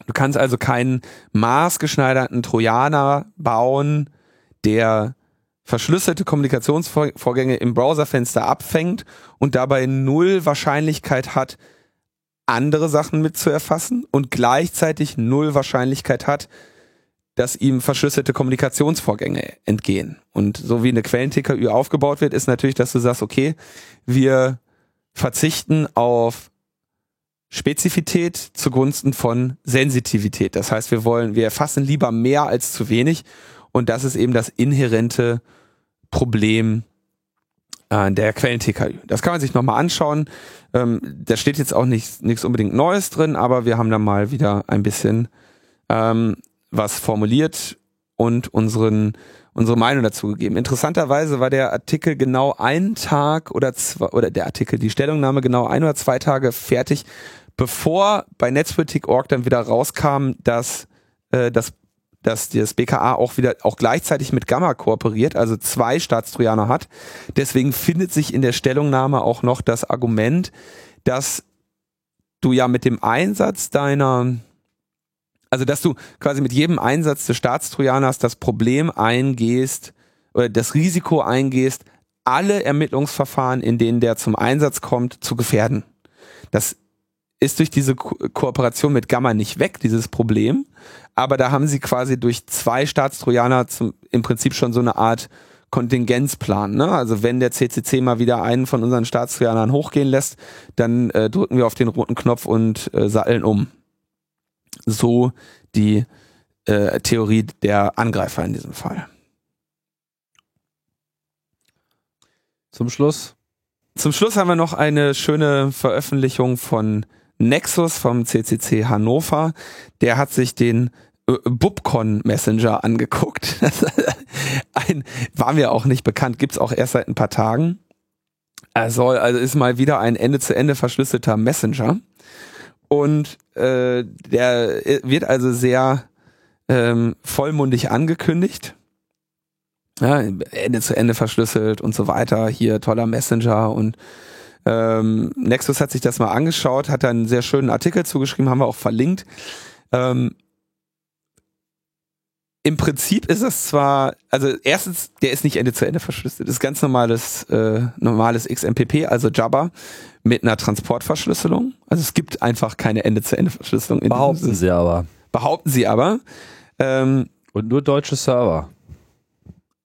B: Du kannst also keinen maßgeschneiderten Trojaner bauen, der verschlüsselte Kommunikationsvorgänge im Browserfenster abfängt und dabei null Wahrscheinlichkeit hat, andere Sachen mit zu erfassen und gleichzeitig null Wahrscheinlichkeit hat, dass ihm verschlüsselte Kommunikationsvorgänge entgehen. Und so wie eine Quellen-TKÜ aufgebaut wird, ist natürlich, dass du sagst, okay, wir verzichten auf Spezifität zugunsten von Sensitivität. Das heißt, wir wollen, wir erfassen lieber mehr als zu wenig. Und das ist eben das inhärente Problem äh, der Quellen-TKÜ. Das kann man sich nochmal anschauen. Ähm, da steht jetzt auch nichts nichts unbedingt Neues drin, aber wir haben da mal wieder ein bisschen ähm, was formuliert und unseren unsere Meinung dazu gegeben. Interessanterweise war der Artikel genau einen Tag oder zwei, oder der Artikel, die Stellungnahme genau ein oder zwei Tage fertig, bevor bei Netzpolitik.org dann wieder rauskam, dass äh, das dass das BKA auch wieder auch gleichzeitig mit Gamma kooperiert, also zwei Staatstrojaner hat. Deswegen findet sich in der Stellungnahme auch noch das Argument, dass du ja mit dem Einsatz deiner also, dass du quasi mit jedem Einsatz des Staatstrojaners das Problem eingehst oder das Risiko eingehst, alle Ermittlungsverfahren, in denen der zum Einsatz kommt, zu gefährden. Das ist durch diese Ko Kooperation mit Gamma nicht weg, dieses Problem. Aber da haben sie quasi durch zwei Staatstrojaner zum, im Prinzip schon so eine Art Kontingenzplan. Ne? Also wenn der CCC mal wieder einen von unseren Staatstrojanern hochgehen lässt, dann äh, drücken wir auf den roten Knopf und äh, satteln um so die äh, Theorie der Angreifer in diesem Fall.
A: Zum Schluss.
B: Zum Schluss haben wir noch eine schöne Veröffentlichung von Nexus vom CCC Hannover. Der hat sich den äh, Bubcon Messenger angeguckt. ein, war mir auch nicht bekannt, gibt's auch erst seit ein paar Tagen. Er soll, also ist mal wieder ein Ende-zu-Ende -Ende verschlüsselter Messenger. Und äh, der wird also sehr ähm, vollmundig angekündigt. Ja, Ende zu Ende verschlüsselt und so weiter. Hier toller Messenger und ähm, Nexus hat sich das mal angeschaut, hat da einen sehr schönen Artikel zugeschrieben, haben wir auch verlinkt. Ähm, Im Prinzip ist es zwar, also erstens, der ist nicht Ende zu Ende verschlüsselt. Das ist ganz normales, äh, normales XMPP, also Jabber mit einer Transportverschlüsselung. Also es gibt einfach keine Ende-zu-Ende-Verschlüsselung.
A: Behaupten sie aber.
B: Behaupten sie aber.
A: Ähm, Und nur deutsche Server.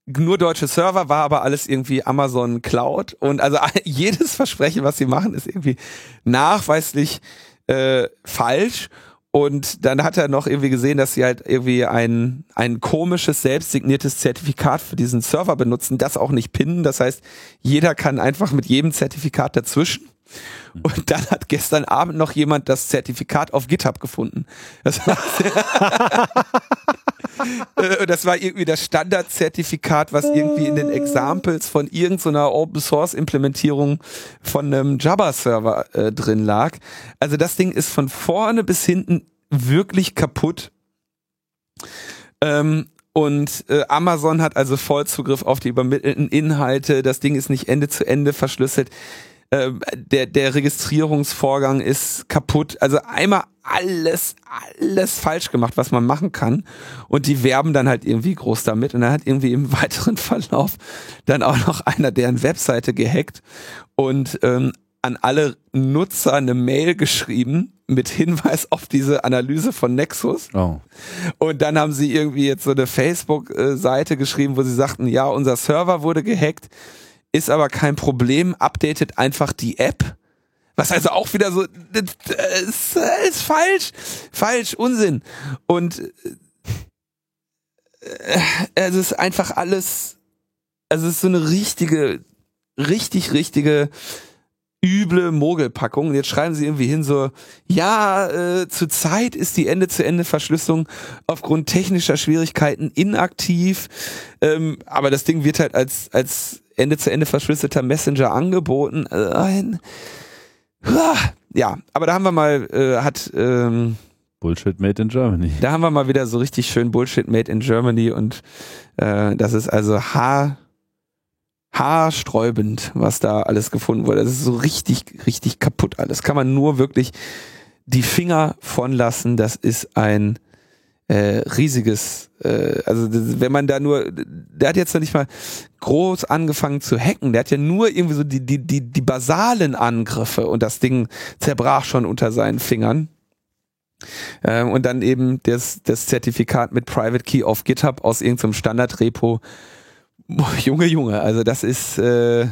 B: Nur deutsche Server war aber alles irgendwie Amazon Cloud. Und also jedes Versprechen, was sie machen, ist irgendwie nachweislich äh, falsch. Und dann hat er noch irgendwie gesehen, dass sie halt irgendwie ein, ein komisches, selbstsigniertes Zertifikat für diesen Server benutzen, das auch nicht pinnen. Das heißt, jeder kann einfach mit jedem Zertifikat dazwischen und dann hat gestern Abend noch jemand das Zertifikat auf GitHub gefunden. Das war, äh, das war irgendwie das Standardzertifikat, was irgendwie in den Examples von irgendeiner Open Source Implementierung von einem Java Server äh, drin lag. Also das Ding ist von vorne bis hinten wirklich kaputt. Ähm, und äh, Amazon hat also Vollzugriff auf die übermittelten Inhalte. Das Ding ist nicht Ende zu Ende verschlüsselt. Ähm, der, der Registrierungsvorgang ist kaputt. Also einmal alles, alles falsch gemacht, was man machen kann. Und die werben dann halt irgendwie groß damit. Und dann hat irgendwie im weiteren Verlauf dann auch noch einer deren Webseite gehackt und ähm, an alle Nutzer eine Mail geschrieben mit Hinweis auf diese Analyse von Nexus. Oh. Und dann haben sie irgendwie jetzt so eine Facebook-Seite geschrieben, wo sie sagten, ja, unser Server wurde gehackt ist aber kein Problem, updatet einfach die App. Was also auch wieder so, ist, ist falsch, falsch, Unsinn. Und äh, es ist einfach alles, also es ist so eine richtige, richtig, richtige üble Mogelpackung. Und jetzt schreiben sie irgendwie hin so, ja, äh, zurzeit ist die Ende-zu-Ende-Verschlüsselung aufgrund technischer Schwierigkeiten inaktiv. Ähm, aber das Ding wird halt als, als Ende-zu-Ende verschlüsselter Messenger angeboten. Äh, ja, aber da haben wir mal, äh, hat ähm,
A: Bullshit made in Germany.
B: Da haben wir mal wieder so richtig schön Bullshit made in Germany und äh, das ist also haar haarsträubend, was da alles gefunden wurde. Das ist so richtig, richtig kaputt alles. Kann man nur wirklich die Finger von lassen. Das ist ein äh, riesiges, äh, also wenn man da nur, der hat jetzt noch nicht mal groß angefangen zu hacken, der hat ja nur irgendwie so die, die, die, die basalen Angriffe und das Ding zerbrach schon unter seinen Fingern. Ähm, und dann eben das, das Zertifikat mit Private Key auf GitHub aus irgendeinem Standardrepo Junge, Junge, also das ist, äh,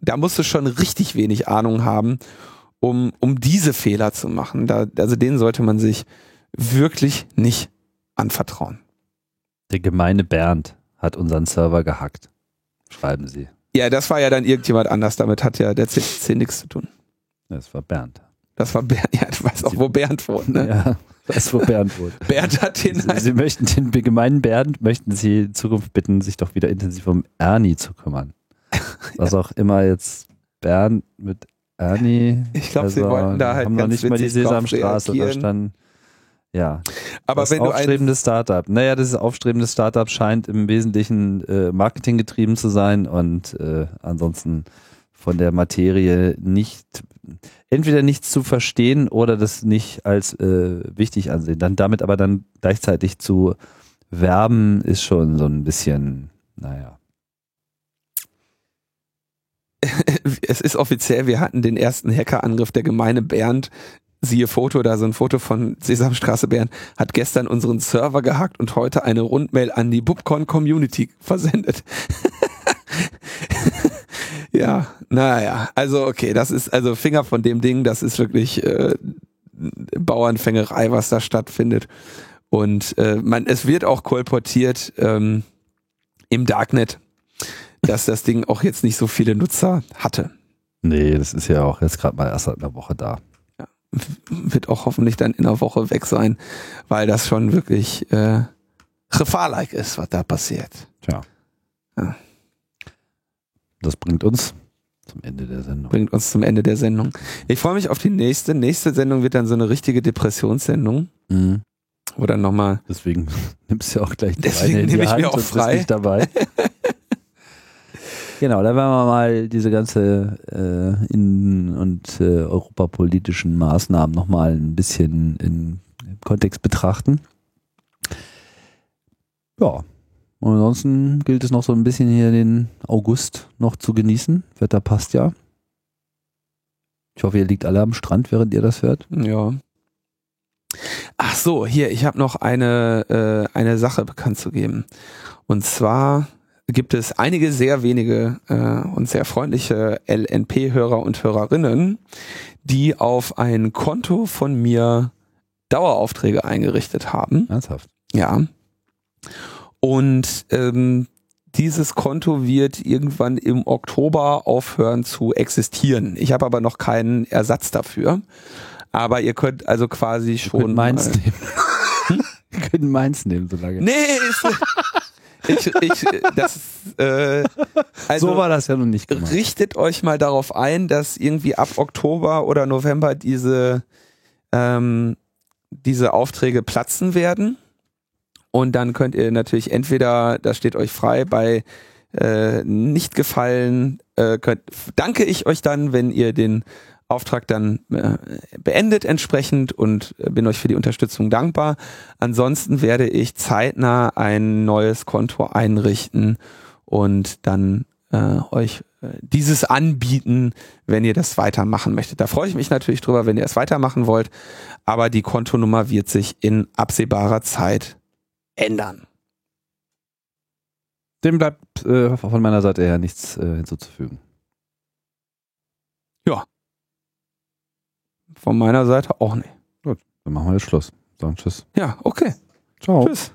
B: da musst du schon richtig wenig Ahnung haben, um, um diese Fehler zu machen. Da, also denen sollte man sich wirklich nicht anvertrauen.
A: Der gemeine Bernd hat unseren Server gehackt, schreiben sie.
B: Ja, das war ja dann irgendjemand anders. Damit hat ja der CCC nichts zu tun.
A: Das war Bernd.
B: Das war Bernd. Ja, du weißt auch, wo Bernd wohnt, ne?
A: Ja, das wo Bernd wohnt.
B: Bernd hat den.
A: Sie, Sie möchten den gemeinen Bernd, möchten Sie in Zukunft bitten, sich doch wieder intensiv um Ernie zu kümmern. Was auch immer jetzt Bernd mit Ernie.
B: Ich glaube, sie wollten da halt
A: haben noch
B: ganz
A: nicht mal die Sesamstraße. Da stand, ja.
B: Aber
A: das
B: wenn du ein,
A: aufstrebende Startup. Naja, das aufstrebende Startup scheint im Wesentlichen äh, Marketing getrieben zu sein und äh, ansonsten von der Materie nicht, entweder nichts zu verstehen oder das nicht als äh, wichtig ansehen. Dann damit aber dann gleichzeitig zu werben, ist schon so ein bisschen, naja.
B: es ist offiziell, wir hatten den ersten Hackerangriff der Gemeine Bernd. Siehe Foto, da so ein Foto von Sesamstraße Bernd, hat gestern unseren Server gehackt und heute eine Rundmail an die Bubcon Community versendet. ja, naja, also okay, das ist also Finger von dem Ding, das ist wirklich äh, Bauernfängerei, was da stattfindet. Und äh, man, es wird auch kolportiert ähm, im Darknet, dass das Ding auch jetzt nicht so viele Nutzer hatte.
A: Nee, das ist ja auch jetzt gerade mal erst seit einer Woche da.
B: Wird auch hoffentlich dann in einer Woche weg sein, weil das schon wirklich äh, gefahrlich ist, was da passiert.
A: Tja.
B: Ja.
A: Das bringt uns zum Ende der Sendung.
B: Bringt uns zum Ende der Sendung. Ich freue mich auf die nächste. Nächste Sendung wird dann so eine richtige Depressionssendung,
A: Mhm.
B: dann nochmal
A: Deswegen nimmst du ja auch gleich die
B: Deswegen
A: Beine in die
B: nehme ich
A: Hand
B: mir auch frei.
A: nicht dabei. genau, da werden wir mal diese ganze äh, innen- und äh, europapolitischen Maßnahmen nochmal ein bisschen in, im Kontext betrachten. Ja, und ansonsten gilt es noch so ein bisschen hier den August noch zu genießen. Wetter passt ja. Ich hoffe, ihr liegt alle am Strand, während ihr das hört.
B: Ja. Ach so, hier, ich habe noch eine, äh, eine Sache bekannt zu geben. Und zwar gibt es einige sehr wenige äh, und sehr freundliche LNP-Hörer und Hörerinnen, die auf ein Konto von mir Daueraufträge eingerichtet haben.
A: Ernsthaft.
B: Ja. Und ähm, dieses Konto wird irgendwann im Oktober aufhören zu existieren. Ich habe aber noch keinen Ersatz dafür. Aber ihr könnt also quasi
A: Wir
B: schon.
A: können meins nehmen. Wir können meins nehmen, solange.
B: Nee, ist, ich, ich, das, äh, also
A: so war das ja noch nicht gemeint.
B: richtet euch mal darauf ein, dass irgendwie ab Oktober oder November diese, ähm, diese Aufträge platzen werden. Und dann könnt ihr natürlich entweder, das steht euch frei, bei äh, nicht gefallen, äh, könnt, danke ich euch dann, wenn ihr den Auftrag dann äh, beendet entsprechend und bin euch für die Unterstützung dankbar. Ansonsten werde ich zeitnah ein neues Konto einrichten und dann äh, euch äh, dieses anbieten, wenn ihr das weitermachen möchtet. Da freue ich mich natürlich drüber, wenn ihr es weitermachen wollt, aber die Kontonummer wird sich in absehbarer Zeit ändern.
A: Dem bleibt äh, von meiner Seite her nichts äh, hinzuzufügen.
B: Von meiner Seite auch nicht.
A: Dann machen wir jetzt Schluss. Sagen Tschüss.
B: Ja, okay.
A: Ciao.
B: Tschüss.